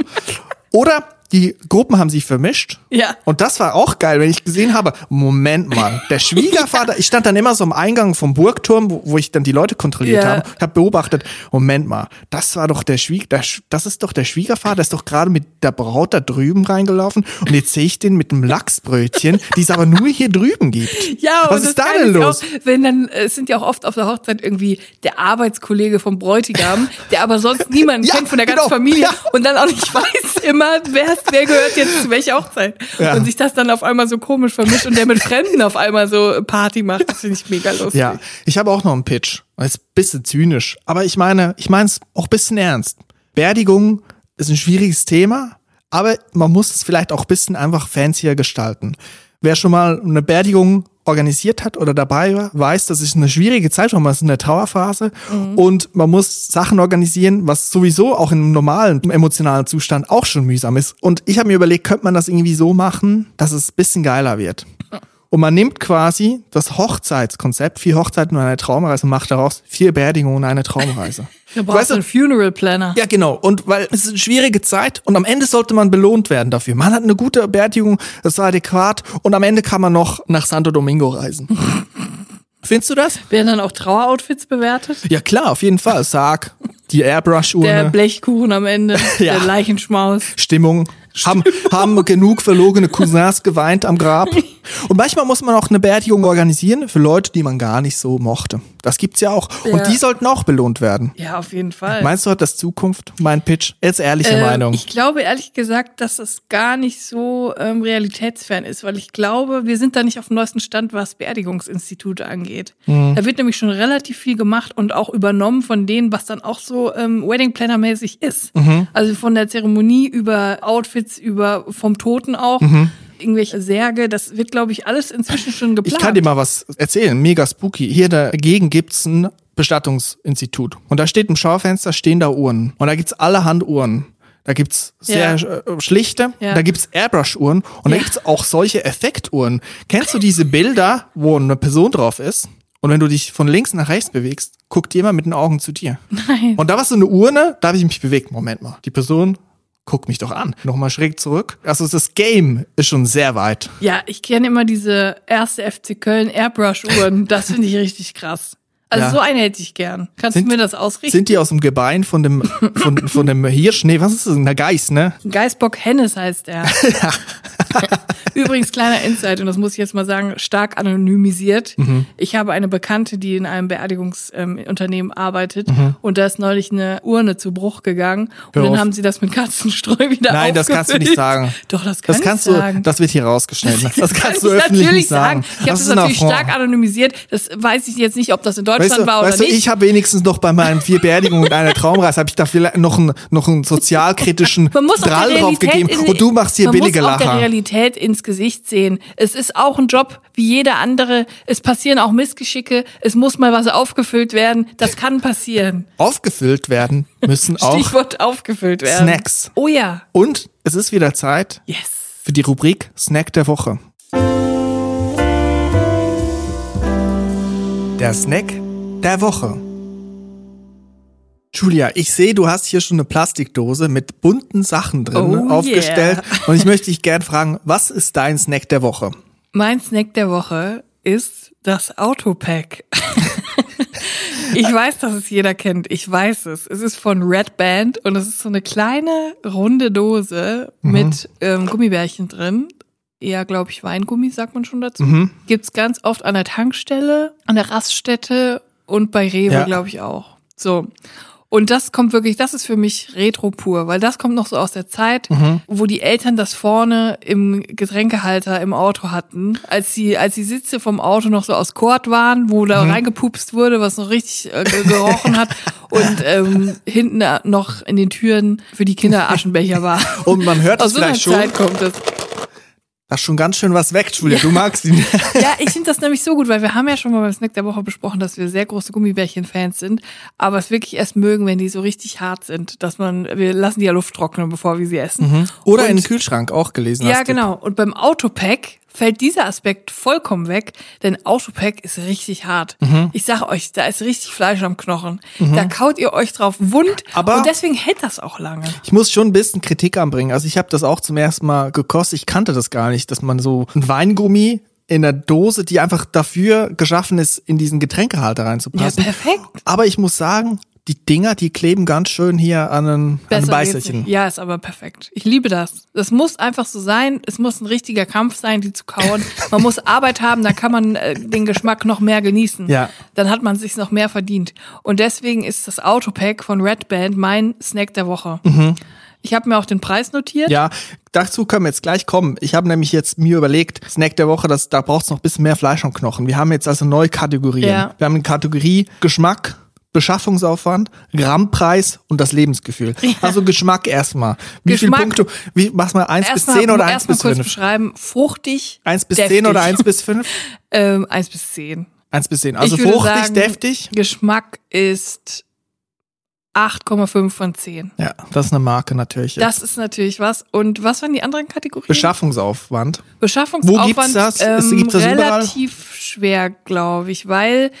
Oder die Gruppen haben sich vermischt. Ja. Und das war auch geil, wenn ich gesehen habe, Moment mal, der [laughs] Schwiegervater, ja. ich stand dann immer so am Eingang vom Burgturm, wo, wo ich dann die Leute kontrolliert ja. habe, ich habe beobachtet, Moment mal, das war doch der Schwieger, das ist doch der Schwiegervater, der ist doch gerade mit der Braut da drüben reingelaufen und jetzt sehe ich den mit einem Lachsbrötchen, die es aber nur hier drüben gibt. Ja, was ist da denn los? Auch, wenn dann, es sind ja auch oft auf der Hochzeit irgendwie der Arbeitskollege vom Bräutigam, der aber sonst [laughs] niemanden ja, kennt von der ganzen genau. Familie und dann auch nicht [laughs] weiß immer, wer weißt, wer gehört jetzt zu welcher Hochzeit. Ja. Und sich das dann auf einmal so komisch vermischt und der mit Fremden auf einmal so Party macht, das finde ich mega lustig. Ja, ich habe auch noch einen Pitch. Das ist ein bisschen zynisch, aber ich meine, ich meine es auch ein bisschen ernst. Beerdigung ist ein schwieriges Thema, aber man muss es vielleicht auch ein bisschen einfach fancier gestalten. Wer schon mal eine Beerdigung organisiert hat oder dabei war, weiß, das ist eine schwierige Zeit, weil man ist in der Trauerphase mhm. und man muss Sachen organisieren, was sowieso auch im normalen emotionalen Zustand auch schon mühsam ist. Und ich habe mir überlegt, könnte man das irgendwie so machen, dass es ein bisschen geiler wird. Und man nimmt quasi das Hochzeitskonzept, vier Hochzeiten und eine Traumreise, und macht daraus vier Beerdigungen und eine Traumreise. [laughs] Du brauchst weißt du, einen Funeral Planner. Ja, genau. Und weil es ist eine schwierige Zeit und am Ende sollte man belohnt werden dafür. Man hat eine gute Beerdigung, das war adäquat und am Ende kann man noch nach Santo Domingo reisen. [laughs] Findest du das? Werden dann auch Traueroutfits bewertet? Ja klar, auf jeden Fall. Sarg, die Airbrush-Urne. Der Blechkuchen am Ende, [laughs] ja. der Leichenschmaus. Stimmung. Haben, haben genug verlogene Cousins geweint am Grab. Und manchmal muss man auch eine Beerdigung organisieren für Leute, die man gar nicht so mochte. Das gibt's ja auch. Ja. Und die sollten auch belohnt werden. Ja, auf jeden Fall. Meinst du, hat das Zukunft? Mein Pitch? Jetzt ehrliche äh, Meinung. Ich glaube ehrlich gesagt, dass es gar nicht so ähm, realitätsfern ist, weil ich glaube, wir sind da nicht auf dem neuesten Stand, was Beerdigungsinstitute angeht. Mhm. Da wird nämlich schon relativ viel gemacht und auch übernommen von denen, was dann auch so ähm, Wedding Planner mäßig ist. Mhm. Also von der Zeremonie über Outfits, über vom Toten auch. Mhm irgendwelche Särge. Das wird, glaube ich, alles inzwischen schon geplant. Ich kann dir mal was erzählen. Mega spooky. Hier dagegen gibt's ein Bestattungsinstitut. Und da steht im Schaufenster, stehen da Uhren. Und da gibt's allerhand Uhren. Da gibt's sehr Ja. äh, schlichte, Ja. da gibt's Airbrush-Uhren und da Ja. gibt's auch solche Effektuhren. Kennst du diese Bilder, wo eine Person drauf ist? Und wenn du dich von links nach rechts bewegst, guckt immer mit den Augen zu dir. Nein. Und da war so eine Urne, da habe ich mich bewegt. Moment mal, die Person guckt mich doch an. Nochmal schräg zurück. Also das Game ist schon sehr weit. Ja, ich kenne immer diese erste FC Köln Airbrush-Uhren. [laughs] Das finde ich richtig krass. Also Ja. so eine hätte ich gern. Kannst Sind- du mir das ausrichten? Sind die aus dem Gebein von dem, von, von dem Hirsch? Nee, was ist das? Ein Geiß, ne? Geisbock Hennes heißt er. [laughs] [laughs] Übrigens, kleiner Insight, und das muss ich jetzt mal sagen, stark anonymisiert. Mhm. Ich habe eine Bekannte, die in einem Beerdigungsunternehmen ähm, arbeitet Mhm. und da ist neulich eine Urne zu Bruch gegangen und Hör dann auf. haben sie das mit Katzenstreu wieder Nein, das kannst du nicht sagen. Doch, das kann Das kannst du, sagen. das wird hier rausgeschnitten. Das, kann kannst ich du öffentlich natürlich nicht sagen. Ich habe das, ein natürlich Affront. stark anonymisiert. Das weiß ich jetzt nicht, ob das in Deutschland Weißt du, war oder weißt du nicht. ich habe wenigstens noch bei meinen vier Beerdigungen und einer Traumreise, habe ich da vielleicht noch einen, noch einen sozialkritischen Drall der drauf Realität gegeben in, und du machst hier man billige muss auch der Lacher. Realität ins Gesicht sehen. Es ist auch ein Job wie jeder andere. Es passieren auch Missgeschicke. Es muss mal was aufgefüllt werden. Das kann passieren. Aufgefüllt werden müssen [laughs] auch Stichwort aufgefüllt werden. Snacks. Oh ja. Und es ist wieder Zeit Yes. für die Rubrik Snack der Woche. Der Snack der Woche. Julia, ich sehe, du hast hier schon eine Plastikdose mit bunten Sachen drin Oh aufgestellt. yeah. Und ich möchte dich gern fragen, was ist dein Snack der Woche? Mein Snack der Woche ist das Autopack. [laughs] ich weiß, dass es jeder kennt. Ich weiß es. Es ist von Red Band und es ist so eine kleine runde Dose mit ähm, Gummibärchen drin. Eher, glaube ich, Weingummi, sagt man schon dazu. Gibt's ganz oft an der Tankstelle, an der Raststätte und bei Rewe, Ja. glaube ich, auch. So. Und das kommt wirklich, das ist für mich Retro pur, weil das kommt noch so aus der Zeit, wo die Eltern das vorne im Getränkehalter im Auto hatten, als die, als die Sitze vom Auto noch so aus Kord waren, wo da reingepupst wurde, was noch richtig äh, ge- gerochen hat [laughs] und ähm, hinten noch in den Türen für die Kinder Aschenbecher war. Und man hört es Aus so einer vielleicht schon, Zeit kommt das. Ist schon ganz schön was weg, Julia. Du magst ihn. [laughs] Ja, ich finde das nämlich so gut, weil wir haben ja schon mal beim Snack der Woche besprochen, dass wir sehr große Gummibärchen-Fans sind, aber es wirklich erst mögen, wenn die so richtig hart sind, dass man, wir lassen die ja Luft trocknen, bevor wir sie essen. Oder Und- in den Kühlschrank auch gelesen Ja, hast. du. genau. Und beim Autopack fällt dieser Aspekt vollkommen weg, denn Autopack ist richtig hart. Mhm. Ich sage euch, da ist richtig Fleisch am Knochen. Da kaut ihr euch drauf wund Aber- und deswegen hält das auch lange. Ich muss schon ein bisschen Kritik anbringen. Also ich habe das auch zum ersten Mal gekostet. Ich kannte das gar nicht, dass man so ein Weingummi in der Dose, die einfach dafür geschaffen ist, in diesen Getränkehalter Ja, reinzupassen. perfekt. Aber ich muss sagen, die Dinger, die kleben ganz schön hier an ein, an ein Besser geht's Beißerchen. nicht. Ja, ist aber perfekt. Ich liebe das. Das muss einfach so sein. Es muss ein richtiger Kampf sein, die zu kauen. [laughs] Man muss Arbeit haben, dann kann man äh, den Geschmack noch mehr genießen. Ja. Dann hat man sich noch mehr verdient. Und deswegen ist das Autopack von Red Band mein Snack der Woche. Ich habe mir auch den Preis notiert. Mhm. Ja, dazu können wir jetzt gleich kommen. Ich habe nämlich jetzt mir überlegt, Snack der Woche, das, da braucht's noch ein bisschen mehr Fleisch am Knochen. Wir haben jetzt also neue Kategorien. Ja. Wir haben eine Kategorie Geschmack, Beschaffungsaufwand, Grammpreis und das Lebensgefühl. Also Geschmack erstmal. Wie Geschmack- viele Punkte? Wie, mach's mal eins bis zehn oder eins bis kurz fünf? beschreiben. Fruchtig. Eins bis deftig. zehn oder eins bis fünf? [laughs] Ähm, eins bis zehn. Eins bis zehn. Also fruchtig, sagen, deftig. Geschmack ist 8,5 von 10. Ja, das ist eine Marke natürlich. Das ist natürlich was. Und was waren die anderen Kategorien? Beschaffungsaufwand. Beschaffungsaufwand Wo gibt's das? Es Ähm, gibt's das überall? relativ schwer, glaube ich, weil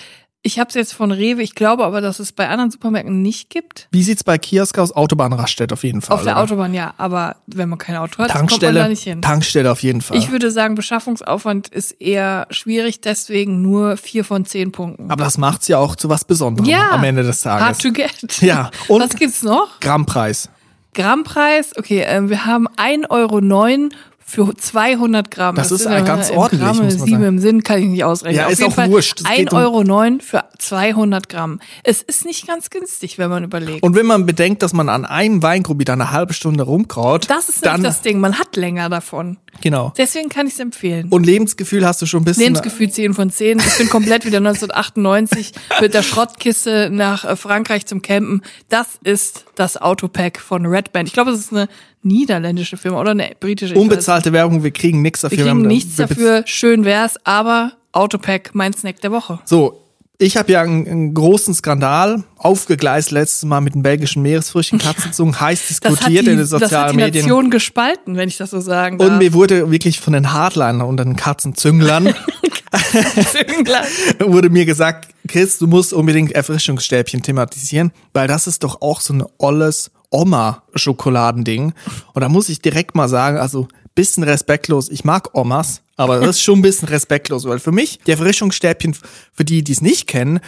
ich habe es jetzt von Rewe, ich glaube aber, dass es bei anderen Supermärkten nicht gibt. Wie sieht's bei Kiosk aus? Autobahnraststätte auf jeden Fall. Auf der oder? Autobahn ja, aber wenn man kein Auto hat, kommt man da nicht hin. Tankstelle auf jeden Fall. Ich würde sagen, Beschaffungsaufwand ist eher schwierig, deswegen nur vier von zehn Punkten. Aber das macht's ja auch zu was Besonderem ja, am Ende des Tages. Hard to get. Ja, und- was gibt's noch? Grammpreis. Grammpreis, okay, ähm, wir haben 1,09 Euro für 200 Gramm. Das ist sind ja ja ganz ordentlich, Gramm, muss man sieben sagen. im Sinn kann ich nicht ausrechnen. Ja, Auf ist jeden auch Fall wurscht. Es 1,09 geht um- Euro für 200 Gramm. Es ist nicht ganz günstig, wenn man überlegt. Und wenn man bedenkt, dass man an einem Weingruppe da eine halbe Stunde rumkraut, das ist dann das Ding, man hat länger davon. genau. Deswegen kann ich es empfehlen. Und Lebensgefühl hast du schon ein bisschen. Lebensgefühl 10 von 10. Ich bin komplett wieder 1998 [laughs] mit der Schrottkiste nach äh, Frankreich zum Campen. Das ist das Autopack von Red Band. Ich glaube, es ist eine niederländische Firma oder eine britische. Unbezahlte Werbung, wir kriegen nichts dafür. Wir kriegen nichts wir bez- dafür, schön wär's, aber Autopack, mein Snack der Woche. So, Ich habe ja einen, einen, großen Skandal aufgegleist letztes Mal mit den belgischen Meeresfrüchten, [laughs] Katzenzungen, heiß diskutiert die, in den sozialen das hat die Medien. Nation gespalten, wenn ich das so sagen darf. Und mir wurde wirklich von den Hardlinern und den Katzenzünglern [laughs] [laughs] wurde mir gesagt, Chris, du musst unbedingt Erfrischungsstäbchen thematisieren, weil das ist doch auch so ein olles Oma-Schokoladending. Und da muss ich direkt mal sagen, also bisschen respektlos. Ich mag Omas, aber das ist schon ein bisschen respektlos, weil für mich die Erfrischungsstäbchen, für die, die es nicht kennen,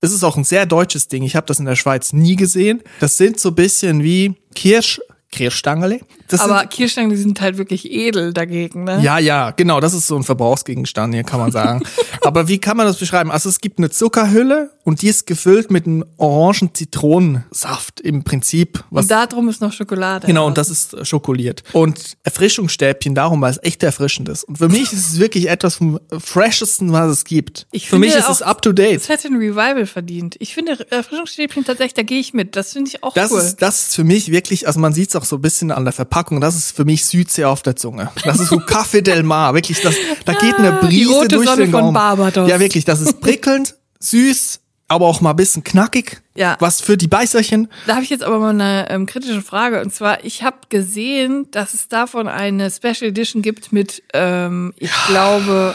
ist es auch ein sehr deutsches Ding. Ich habe das in der Schweiz nie gesehen. Das sind so bisschen wie Kirsch, Kirschstangerle. Das aber sind, Kirschstangen, die sind halt wirklich edel dagegen, ne? Ja, ja, genau. Das ist so ein Verbrauchsgegenstand hier, kann man sagen. [laughs] aber wie kann man das beschreiben? Also es gibt eine Zuckerhülle und die ist gefüllt mit einem orangen Zitronensaft im Prinzip. Und da drum ist noch Schokolade. Genau, und das ist schokoliert. Und Erfrischungsstäbchen darum, weil es echt erfrischend ist. Und für mich ist es wirklich etwas vom freshesten, was es gibt. Ich für mich ist es up to date. Es hätte ein Revival verdient. Ich finde Erfrischungsstäbchen tatsächlich, da gehe ich mit. Das finde ich auch das cool. Ist, das ist für mich wirklich, also man sieht es auch so ein bisschen an der Verpackung, das ist für mich Südsee auf der Zunge. Das ist so Café del Mar, wirklich, das, da geht eine Ah, Die Brise rote durch Sonne den von. Barbados. Ja, wirklich, das ist prickelnd, süß, aber auch mal ein bisschen knackig. Ja. Was für die Beißerchen. Da habe ich jetzt aber mal eine ähm, kritische Frage. Und zwar, ich habe gesehen, dass es davon eine Special Edition gibt mit, ähm, ich glaube,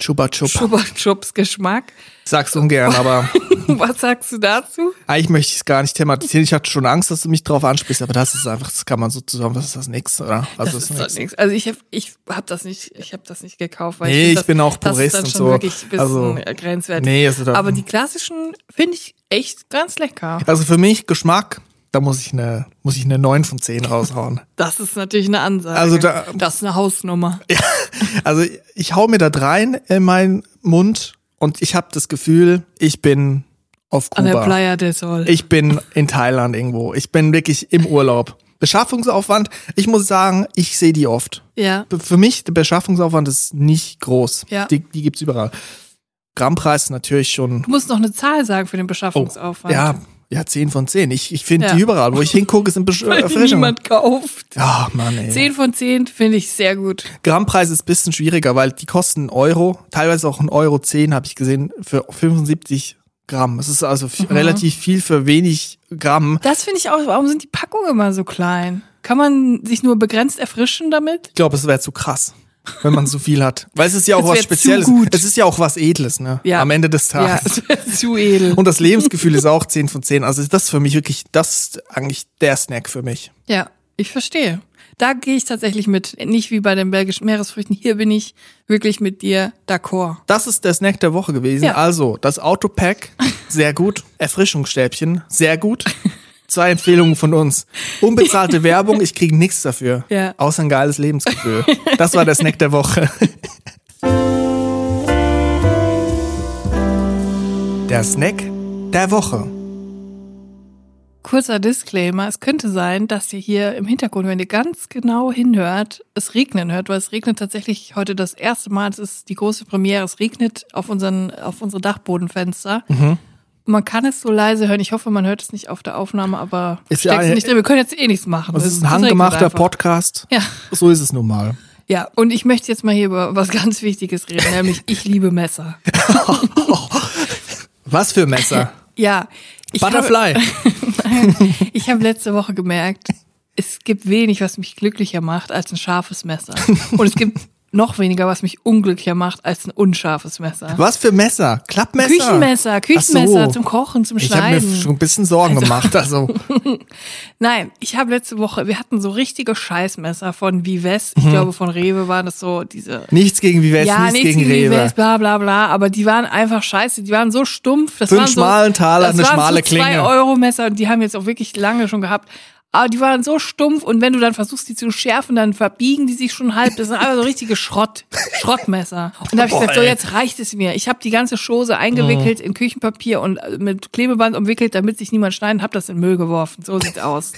Chupa Chupa. Chupa Chups Geschmack. Sag's ungern, aber [laughs] [laughs] Was sagst du dazu? eigentlich möchte ich es gar nicht thematisieren. Ich hatte schon Angst, dass du mich drauf ansprichst, aber das ist einfach, das kann man so zusammen, was ist das nix, oder? Also Das ist nix. doch nichts. Also ich habe ich hab das nicht, ich habe das nicht gekauft, weil Nee, ich, ich find, bin auch das Purist ist dann und schon so. wirklich ein bisschen Also, grenzwertig. Nee, also da, Aber die klassischen finde ich echt ganz lecker. also für mich Geschmack, da muss ich eine, muss ich eine 9 von 10 raushauen. [laughs] Das ist natürlich eine Ansage. Also da- das ist eine Hausnummer. [laughs] Also ich hau mir da rein in meinen Mund und ich habe das Gefühl, ich bin auf An der Kuba. Playa del Sol. Ich bin in Thailand irgendwo. Ich bin wirklich im Urlaub. Beschaffungsaufwand, ich muss sagen, ich sehe die oft. ja. Für mich, der Beschaffungsaufwand ist nicht groß. Ja. Die, die gibt's überall. Grammpreis natürlich schon. Du musst noch eine Zahl sagen für den Beschaffungsaufwand. Ja, ja, 10 von 10. Ich, ich finde Ja. die überall. Wo ich hingucke, sind Besch [laughs] Weil Erfrischungen. niemand kauft. Ja, Mann, ey. 10 von 10 finde ich sehr gut. Grammpreis ist ein bisschen schwieriger, weil die kosten einen Euro, teilweise auch einen Euro 10, habe ich gesehen, für 75 Gramm. Es ist also Mhm. f- relativ viel für wenig Gramm. Das finde ich auch. Warum sind die Packungen immer so klein? Kann man sich nur begrenzt erfrischen damit? Ich glaube, es wäre zu krass, wenn man so viel hat. Weil es ist ja auch was Spezielles. gut. Es ist ja auch was Edles, ne? Ja. Am Ende des Ja, Tages. [laughs] es wäre zu edel. Und das Lebensgefühl ist auch 10 von 10. Also das ist für mich wirklich, das ist eigentlich der Snack für mich. Ja, ich verstehe. Da gehe ich tatsächlich mit. Nicht wie bei den belgischen Meeresfrüchten. Hier bin ich wirklich mit dir d'accord. Das ist der Snack der Woche gewesen. Ja. Also, das Autopack, sehr gut. Erfrischungsstäbchen, sehr gut. Zwei Empfehlungen von uns. Unbezahlte Werbung, ich kriege nichts dafür. Ja. Außer ein geiles Lebensgefühl. Das war der Snack der Woche. Der Snack der Woche. Kurzer Disclaimer, es könnte sein, dass ihr hier im Hintergrund, wenn ihr ganz genau hinhört, es regnen hört, weil es regnet tatsächlich heute das erste Mal, es ist die große Premiere, es regnet auf unseren, auf unsere Dachbodenfenster. Mhm. Man kann es so leise hören, ich hoffe, man hört es nicht auf der Aufnahme, aber Ist ja- nicht drin, wir können jetzt eh nichts machen. Das Es- ist ein handgemachter. Podcast. Ja, So ist es nun mal. ja, und ich möchte jetzt mal hier über was ganz Wichtiges reden, nämlich ich liebe Messer. [laughs] Was für Messer? [laughs] Ja, ich Butterfly. [laughs] ich habe letzte Woche gemerkt, es gibt wenig, was mich glücklicher macht als ein scharfes Messer. Und es gibt noch weniger, was mich unglücklicher macht als ein unscharfes Messer. Was für Messer? Klappmesser? Küchenmesser, Küchenmesser so. zum Kochen, zum Ich habe mir Schneiden. schon ein bisschen Sorgen gemacht. Also, [laughs] Nein, ich habe letzte Woche, wir hatten so richtige Scheißmesser von Vives, ich glaube von Rewe waren das so diese nichts gegen Vives, ja, nichts nichts gegen gegen Rewe. Vives, bla bla bla, aber die waren einfach scheiße, die waren so stumpf. Das Für einen waren so, schmalen Taler das eine waren schmale so Klinge. Euro Messer und die haben jetzt auch wirklich lange schon gehabt. Aber die waren so stumpf und wenn du dann versuchst, die zu schärfen, dann verbiegen die sich schon halb. Das sind einfach so richtige Schrott, [laughs] Schrottmesser. Und da habe ich Boah, gesagt, so jetzt reicht es mir. Ich habe die ganze Chose eingewickelt in Küchenpapier und äh, mit Klebeband umwickelt, damit sich niemand schneiden, habe das in den Müll geworfen. So sieht's aus.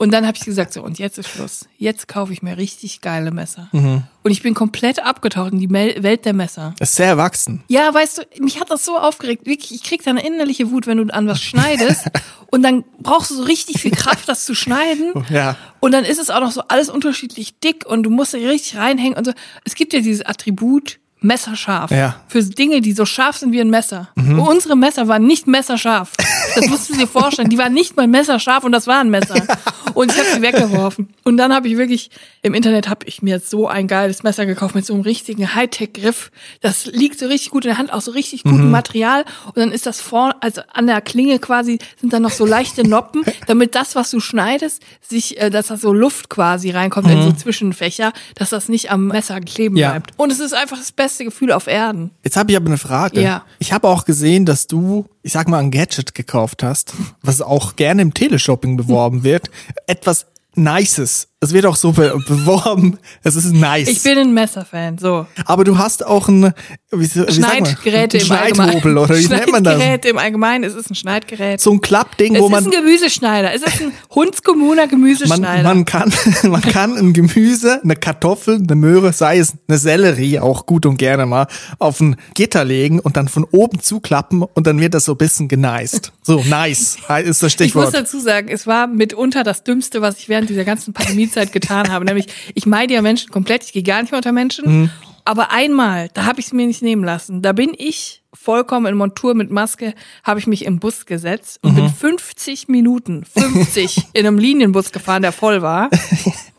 Und dann habe ich gesagt, so, und jetzt ist Schluss. Jetzt kaufe ich mir richtig geile Messer. Mhm. Und ich bin komplett abgetaucht in die Mel Welt der Messer. Das ist sehr erwachsen. Ja, weißt du, mich hat das so aufgeregt. Wirklich, ich krieg da eine innerliche Wut, wenn du an was schneidest. [laughs] und dann brauchst du so richtig viel Kraft, das zu schneiden. [laughs] Ja. Und dann ist es auch noch so alles unterschiedlich dick und du musst da richtig reinhängen und so. Es gibt ja dieses Attribut messerscharf. Ja. Für Dinge, die so scharf sind wie ein Messer. Und unsere Messer waren nicht messerscharf. Das musst du dir vorstellen. Die waren nicht mal messerscharf und das war ein Messer. Und ich habe sie weggeworfen. Und dann habe ich wirklich, im Internet habe ich mir so ein geiles Messer gekauft mit so einem richtigen Hightech-Griff. Das liegt so richtig gut in der Hand, auch so richtig gutem Material. Und dann ist das vorne, also an der Klinge quasi, sind dann noch so leichte Noppen, damit das, was du schneidest, sich, äh, dass da so Luft quasi reinkommt in so Zwischenfächer, dass das nicht am Messer kleben Ja. bleibt. Und es ist einfach das beste Gefühl auf Erden. Jetzt habe ich aber eine Frage. Ja. Ich habe auch gesehen, dass du, ich sag mal, ein Gadget gekauft hast, was auch gerne im Teleshopping beworben [laughs] wird. Etwas Nices. Es wird auch so be beworben. Es ist nice. Ich bin ein Messerfan, so. aber du hast auch ein wie, wie man? Schneidgeräte im Allgemeinen. Oder wie nennt man das? Schneidgerät im Allgemeinen, es ist ein Schneidgerät. So ein Klappding, es wo ist man ein Gemüseschneider. Es ist ein Hundskommuner man, Gemüseschneider. man kann [laughs] man kann ein Gemüse, eine Kartoffel, eine Möhre, sei es eine Sellerie, auch gut und gerne mal auf ein Gitter legen und dann von oben zuklappen und dann wird das so ein bisschen geneist. So nice ist das ich muss Stichwort. dazu sagen, es war mitunter das Dümmste, was ich während dieser ganzen Pandemiezeit getan habe. Nämlich, ich meide ja Menschen komplett, ich gehe gar nicht mehr unter Menschen. Mhm. Aber einmal, da habe ich es mir nicht nehmen lassen. Da bin ich vollkommen in Montur mit Maske, habe ich mich im Bus gesetzt und Mhm. bin 50 Minuten, 50 [laughs] in einem Linienbus gefahren, der voll war.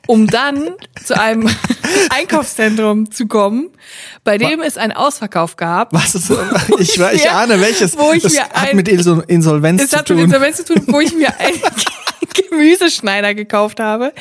um dann zu einem [laughs] Einkaufszentrum zu kommen, bei dem es einen Ausverkauf gab. Was ist, [laughs] ich, ich, ich ahne welches. wo ich das mir hat ein- mit Insol- Insolvenz Es zu hat mit tun. Insolvenz zu tun, wo ich mir einen Gemüseschneider gekauft habe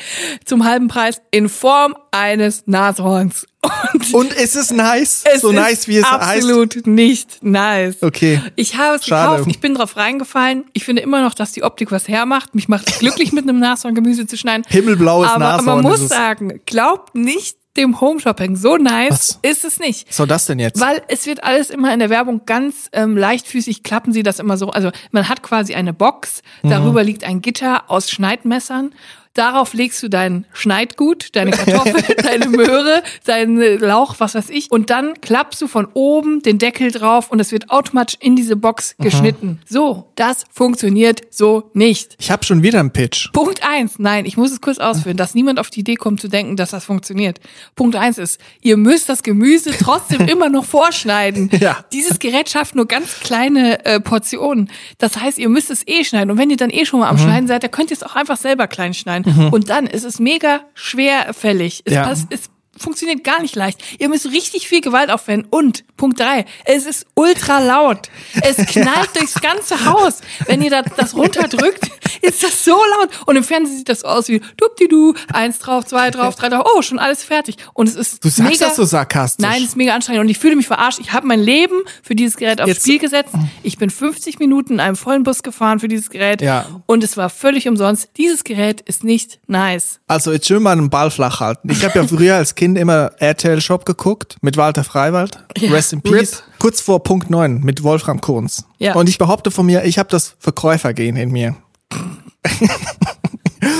zum halben Preis in Form eines Nashorns. Und Und ist es nice? es so nice, wie es heißt? absolut nicht nice. Okay. Ich habe es Schade. gekauft, ich bin drauf reingefallen. Ich finde immer noch, dass die Optik was hermacht. Mich macht es glücklich, [laughs] mit einem Nashorn Gemüse zu schneiden. Himmelblaues Aber Nashorn man ist muss sagen, glaubt nicht dem Homeshopping. So nice Was? ist es nicht. Was soll das denn jetzt? Weil es wird alles immer in der Werbung ganz ähm, leichtfüßig, klappen sie das immer so. Also man hat quasi eine Box, Mhm. darüber liegt ein Gitter aus Schneidmessern. Darauf legst du dein Schneidgut, deine Kartoffel, [laughs] deine Möhre, deinen Lauch, was weiß ich. Und dann klappst du von oben den Deckel drauf und es wird automatisch in diese Box Mhm. geschnitten. So, das funktioniert so nicht. Ich habe schon wieder einen Pitch. Punkt eins, nein, ich muss es kurz ausführen, dass niemand auf die Idee kommt zu denken, dass das funktioniert. Punkt eins ist, ihr müsst das Gemüse trotzdem [laughs] immer noch vorschneiden. Ja. Dieses Gerät schafft nur ganz kleine äh, Portionen. Das heißt, ihr müsst es eh schneiden. Und wenn ihr dann eh schon mal am Mhm. Schneiden seid, dann könnt ihr es auch einfach selber klein schneiden. Und dann ist es mega schwerfällig. Es, Ja. passt, es funktioniert gar nicht leicht. Ihr müsst richtig viel Gewalt aufwenden. Und Punkt drei, es ist ultra laut. Es [laughs] knallt durchs ganze Haus. Wenn ihr das, das runterdrückt, [laughs] ist das so laut. Und im Fernsehen sieht das so aus wie dupdidu, eins drauf, zwei drauf, drei drauf. Oh, schon alles fertig. Und es ist Du sagst mega, das so sarkastisch. Nein, es ist mega anstrengend und ich fühle mich verarscht. Ich habe mein Leben für dieses Gerät aufs Jetzt- Spiel gesetzt. Ich bin 50 Minuten in einem vollen Bus gefahren für dieses Gerät Ja. und es war völlig umsonst. Dieses Gerät ist nicht nice. Also jetzt schön mal einen Ball flach halten. Ich habe ja früher als Kind immer RTL Shop geguckt mit Walter Freiwald. Ja, Rest in Peace. Kurz vor Punkt 9 mit Wolfram Kunz. Ja. Und ich behaupte von mir, ich habe das Verkäufergehen in mir. [laughs]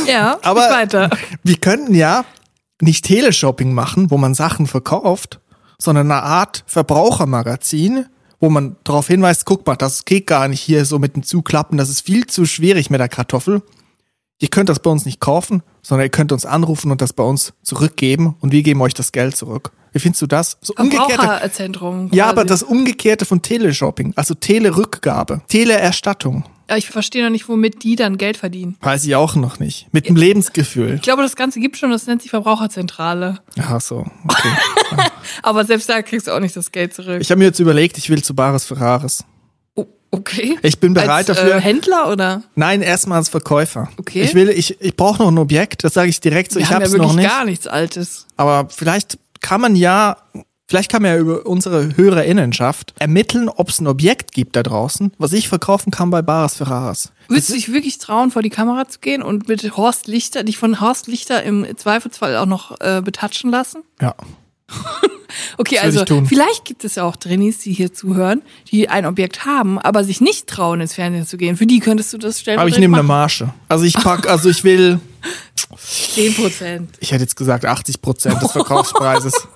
Ja, Aber weiter. wir könnten ja nicht Teleshopping machen, wo man Sachen verkauft, sondern eine Art Verbrauchermagazin, wo man darauf hinweist, guck mal, das geht gar nicht hier so mit dem Zuklappen, das ist viel zu schwierig mit der Kartoffel. Ihr könnt das bei uns nicht kaufen, sondern ihr könnt uns anrufen und das bei uns zurückgeben und wir geben euch das Geld zurück. Wie findest du das? So umgekehrte, Verbraucherzentrum. ja, aber das Umgekehrte von Teleshopping, also Telerückgabe, Teleerstattung, Ja, Ich verstehe noch nicht, womit die dann Geld verdienen. weiß ich auch noch nicht. Mit dem Lebensgefühl. Ich glaube, das Ganze gibt schon, das nennt sich Verbraucherzentrale. Ach so, okay. [laughs] Aber selbst da kriegst du auch nicht das Geld zurück. Ich habe mir jetzt überlegt, ich will zu Bares Ferraris. Okay. Ich bin bereit Als, dafür. Äh, Händler oder? Nein, erstmal als Verkäufer. Okay. Ich will, ich, ich brauche noch ein Objekt, das sage ich direkt so, Wir ich haben hab's ja noch nicht. gar nichts Altes. Aber vielleicht kann man ja, vielleicht kann man ja über unsere HörerInnenschaft ermitteln, ob es ein Objekt gibt da draußen, was ich verkaufen kann bei Bares Ferraris. Würdest du dich wirklich trauen, vor die Kamera zu gehen und mit Horst Lichter, dich von Horst Lichter im Zweifelsfall auch noch äh, betatschen lassen? Ja. [laughs] Okay, Das also vielleicht gibt es ja auch Trainees, die hier zuhören, die ein Objekt haben, aber sich nicht trauen, ins Fernsehen zu gehen. Für die könntest du das stellen. Aber ich nehme eine Marge. Also ich pack, [laughs] also ich will, 10 Prozent. ich hätte jetzt gesagt 80 Prozent des Verkaufspreises. [laughs]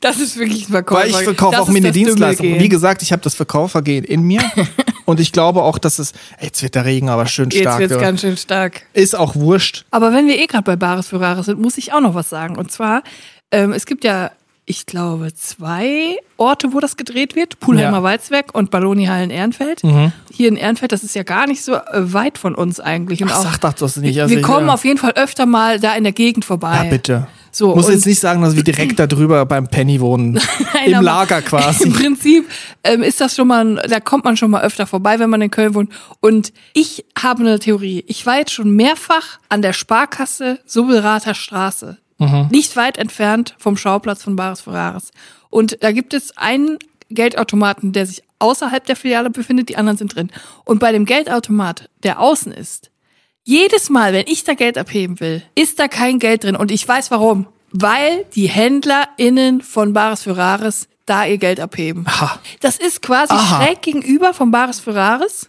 Das ist wirklich ein Verkäufer. Weil ich verkaufe auch meine. Gehen. Wie gesagt, ich habe das Verkäufergehen in mir. [laughs] und ich glaube auch, dass es, jetzt wird der Regen aber schön Jetzt stark. wird's ja. ganz schön stark. Ist auch wurscht. Aber wenn wir eh gerade bei Bares für Rares sind, muss ich auch noch was sagen. Und zwar, ähm, es gibt ja ich glaube, zwei Orte, wo das gedreht wird. Pulheimer Ja. Walzwerk und Balloni-Hallen Ehrenfeld. Hier in Ehrenfeld, das ist ja gar nicht so äh, weit von uns eigentlich. Und Ach, auch, sag doch das nicht. wir, Also wir kommen ja. auf jeden Fall öfter mal da in der Gegend vorbei. Ja, bitte. So, Muss jetzt nicht sagen, dass wir direkt da drüber beim Penny wohnen. [laughs] Nein, Im Lager Im quasi. Prinzip ähm, ist das schon mal, ein- da kommt man schon mal öfter vorbei, wenn man in Köln wohnt. Und ich habe eine Theorie. Ich war jetzt schon mehrfach an der Sparkasse Subbelrather Straße. Nicht weit entfernt vom Schauplatz von Bares Ferraris. Und da gibt es einen Geldautomaten, der sich außerhalb der Filiale befindet, die anderen sind drin. Und bei dem Geldautomat, der außen ist, jedes Mal, wenn ich da Geld abheben will, ist da kein Geld drin. Und ich weiß warum. Weil die HändlerInnen von Bares Ferraris da ihr Geld abheben. Aha. Das ist quasi Aha. schräg gegenüber von Bares Ferraris.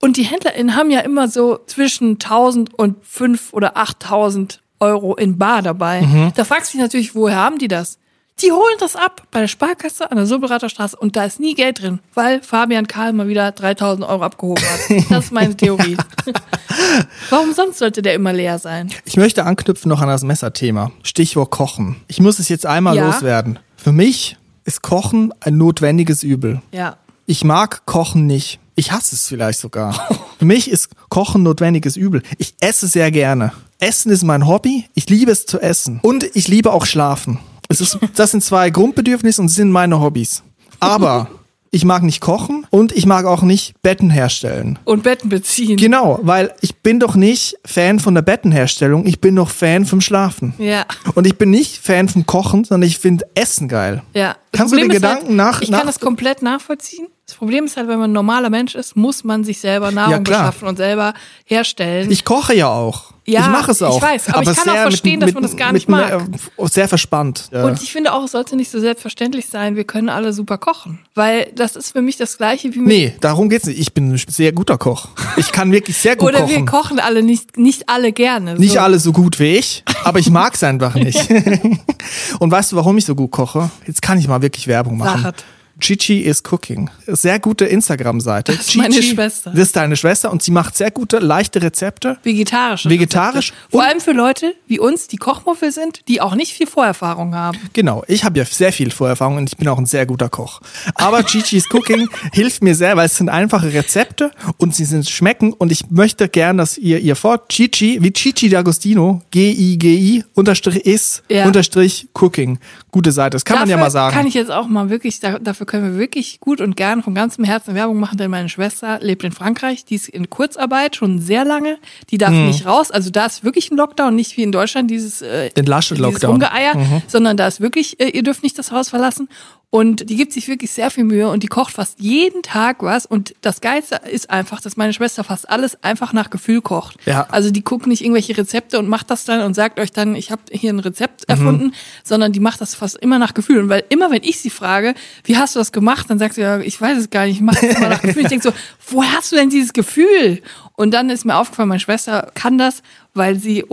Und die HändlerInnen haben ja immer so zwischen 1000 und 5 oder 8000 Euro in Bar dabei. Mhm. Da fragst du dich natürlich, woher haben die das? Die holen das ab bei der Sparkasse an der Subberaterstraße und da ist nie Geld drin, weil Fabian Karl mal wieder 3000 Euro abgehoben hat. [laughs] Das ist meine Theorie. [laughs] Warum sonst sollte der immer leer sein? Ich möchte anknüpfen noch an das Messerthema. Stichwort Kochen. Ich muss es jetzt einmal Ja. loswerden. Für mich ist Kochen ein notwendiges Übel. Ja. Ich mag Kochen nicht. Ich hasse es vielleicht sogar. Für mich ist Kochen notwendiges Übel. Ich esse sehr gerne. Essen ist mein Hobby. Ich liebe es zu essen. Und ich liebe auch Schlafen. Es ist, [laughs] das sind zwei Grundbedürfnisse und sind meine Hobbys. Aber ich mag nicht kochen und ich mag auch nicht Betten herstellen. Und Betten beziehen. Genau, weil ich bin doch nicht Fan von der Bettenherstellung, ich bin doch Fan vom Schlafen. Ja. Und ich bin nicht Fan vom Kochen, sondern ich finde Essen geil. Ja. Kannst du den ist Gedanken halt, nach- Ich nach- kann das komplett nachvollziehen. Das Problem ist halt, wenn man ein normaler Mensch ist, muss man sich selber Nahrung klar. beschaffen und selber herstellen. Ich koche ja auch. Ja, ich mache es ich auch. weiß, aber ich kann auch verstehen, dass man das gar nicht mit, mag. äh, Sehr verspannt. Ja. Und ich finde auch, es sollte nicht so selbstverständlich sein, wir können alle super kochen. Weil das ist für mich das Gleiche wie mit. nee, darum geht's nicht. Ich bin ein sehr guter Koch. Ich kann wirklich sehr gut [laughs] Oder kochen. wir kochen alle nicht, nicht alle gerne. Nicht so. alle so gut wie ich, aber ich mag es einfach [laughs] nicht. [laughs] Und weißt du, warum ich so gut koche? Jetzt kann ich mal wirklich Werbung machen. Sag es. Chichi is Cooking. Sehr gute Instagram-Seite. Das ist meine Schwester. Das ist deine Schwester und sie macht sehr gute, leichte Rezepte. Vegetarisch. Vegetarisch Vor und- allem für Leute wie uns, die Kochmuffel sind, die auch nicht viel Vorerfahrung haben. Genau, ich habe ja sehr viel Vorerfahrung und ich bin auch ein sehr guter Koch. Aber Chichi's Cooking [laughs] hilft mir sehr, weil es sind einfache Rezepte und sie sind schmecken und ich möchte gern, dass ihr ihr fort Chichi, wie Chichi D'Agostino, G-I-G-I, unterstrich is, Ja. unterstrich Cooking. Gute Seite, das kann man ja Dafür mal sagen. Kann ich jetzt auch mal wirklich, da, dafür können wir wirklich gut und gern von ganzem Herzen Werbung machen, denn meine Schwester lebt in Frankreich, die ist in Kurzarbeit schon sehr lange, die darf Mhm. nicht raus, also da ist wirklich ein Lockdown, nicht wie in Deutschland dieses, äh, Den dieses Rumgeeier, sondern da ist wirklich, äh, ihr dürft nicht das Haus verlassen und die gibt sich wirklich sehr viel Mühe und die kocht fast jeden Tag was und das Geilste ist einfach, dass meine Schwester fast alles einfach nach Gefühl kocht. Ja. Also die guckt nicht irgendwelche Rezepte und macht das dann und sagt euch dann, ich habe hier ein Rezept Mhm. erfunden, sondern die macht das fast immer nach Gefühl. Und weil immer, wenn ich sie frage, wie hast du das gemacht, dann sagt sie, ja, ich weiß es gar nicht, ich mache es immer nach Gefühl. Ich denke so, woher hast du denn dieses Gefühl? Und dann ist mir aufgefallen, meine Schwester kann das, weil sie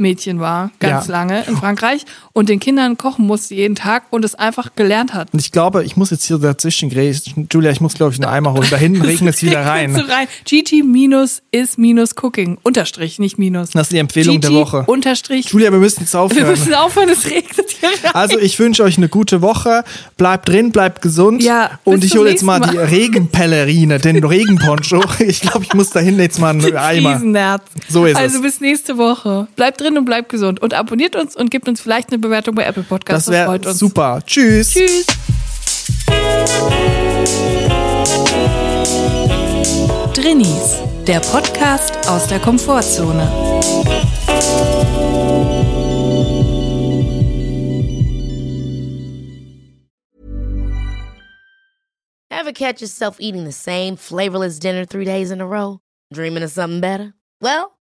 Au-pair-Mädchen war, ganz Ja. lange in Frankreich und den Kindern kochen musste jeden Tag und es einfach gelernt hat. Und ich glaube, ich muss jetzt hier dazwischen grätschen. Julia, ich muss, glaube ich, einen Eimer holen. Da hinten regnet es wieder [laughs] rein. Rein. GT minus ist minus Cooking. Unterstrich, nicht minus. Das ist die Empfehlung der GT Woche. Unterstrich. Julia, wir müssen jetzt [laughs] wir aufhören. müssen aufhören, es regnet hier rein. Also ich wünsche euch eine gute Woche. Bleibt drin, bleibt gesund. Ja, und ich hole jetzt mal, nächsten die Mal. Regenpellerine, den [laughs] Regenponcho. Ich glaube, ich muss da hinten jetzt mal einen Eimer. Riesennerz. So ist also es. bis nächste Woche. Bleibt drin und bleibt gesund. Und abonniert uns und gebt uns vielleicht eine Bewertung bei Apple Podcasts. Das wäre freut uns. super. Tschüss. Tschüss. Drinnies, der Podcast aus der Komfortzone. Ever catch yourself eating the same flavorless dinner three days in a row? Dreaming of something better? Well,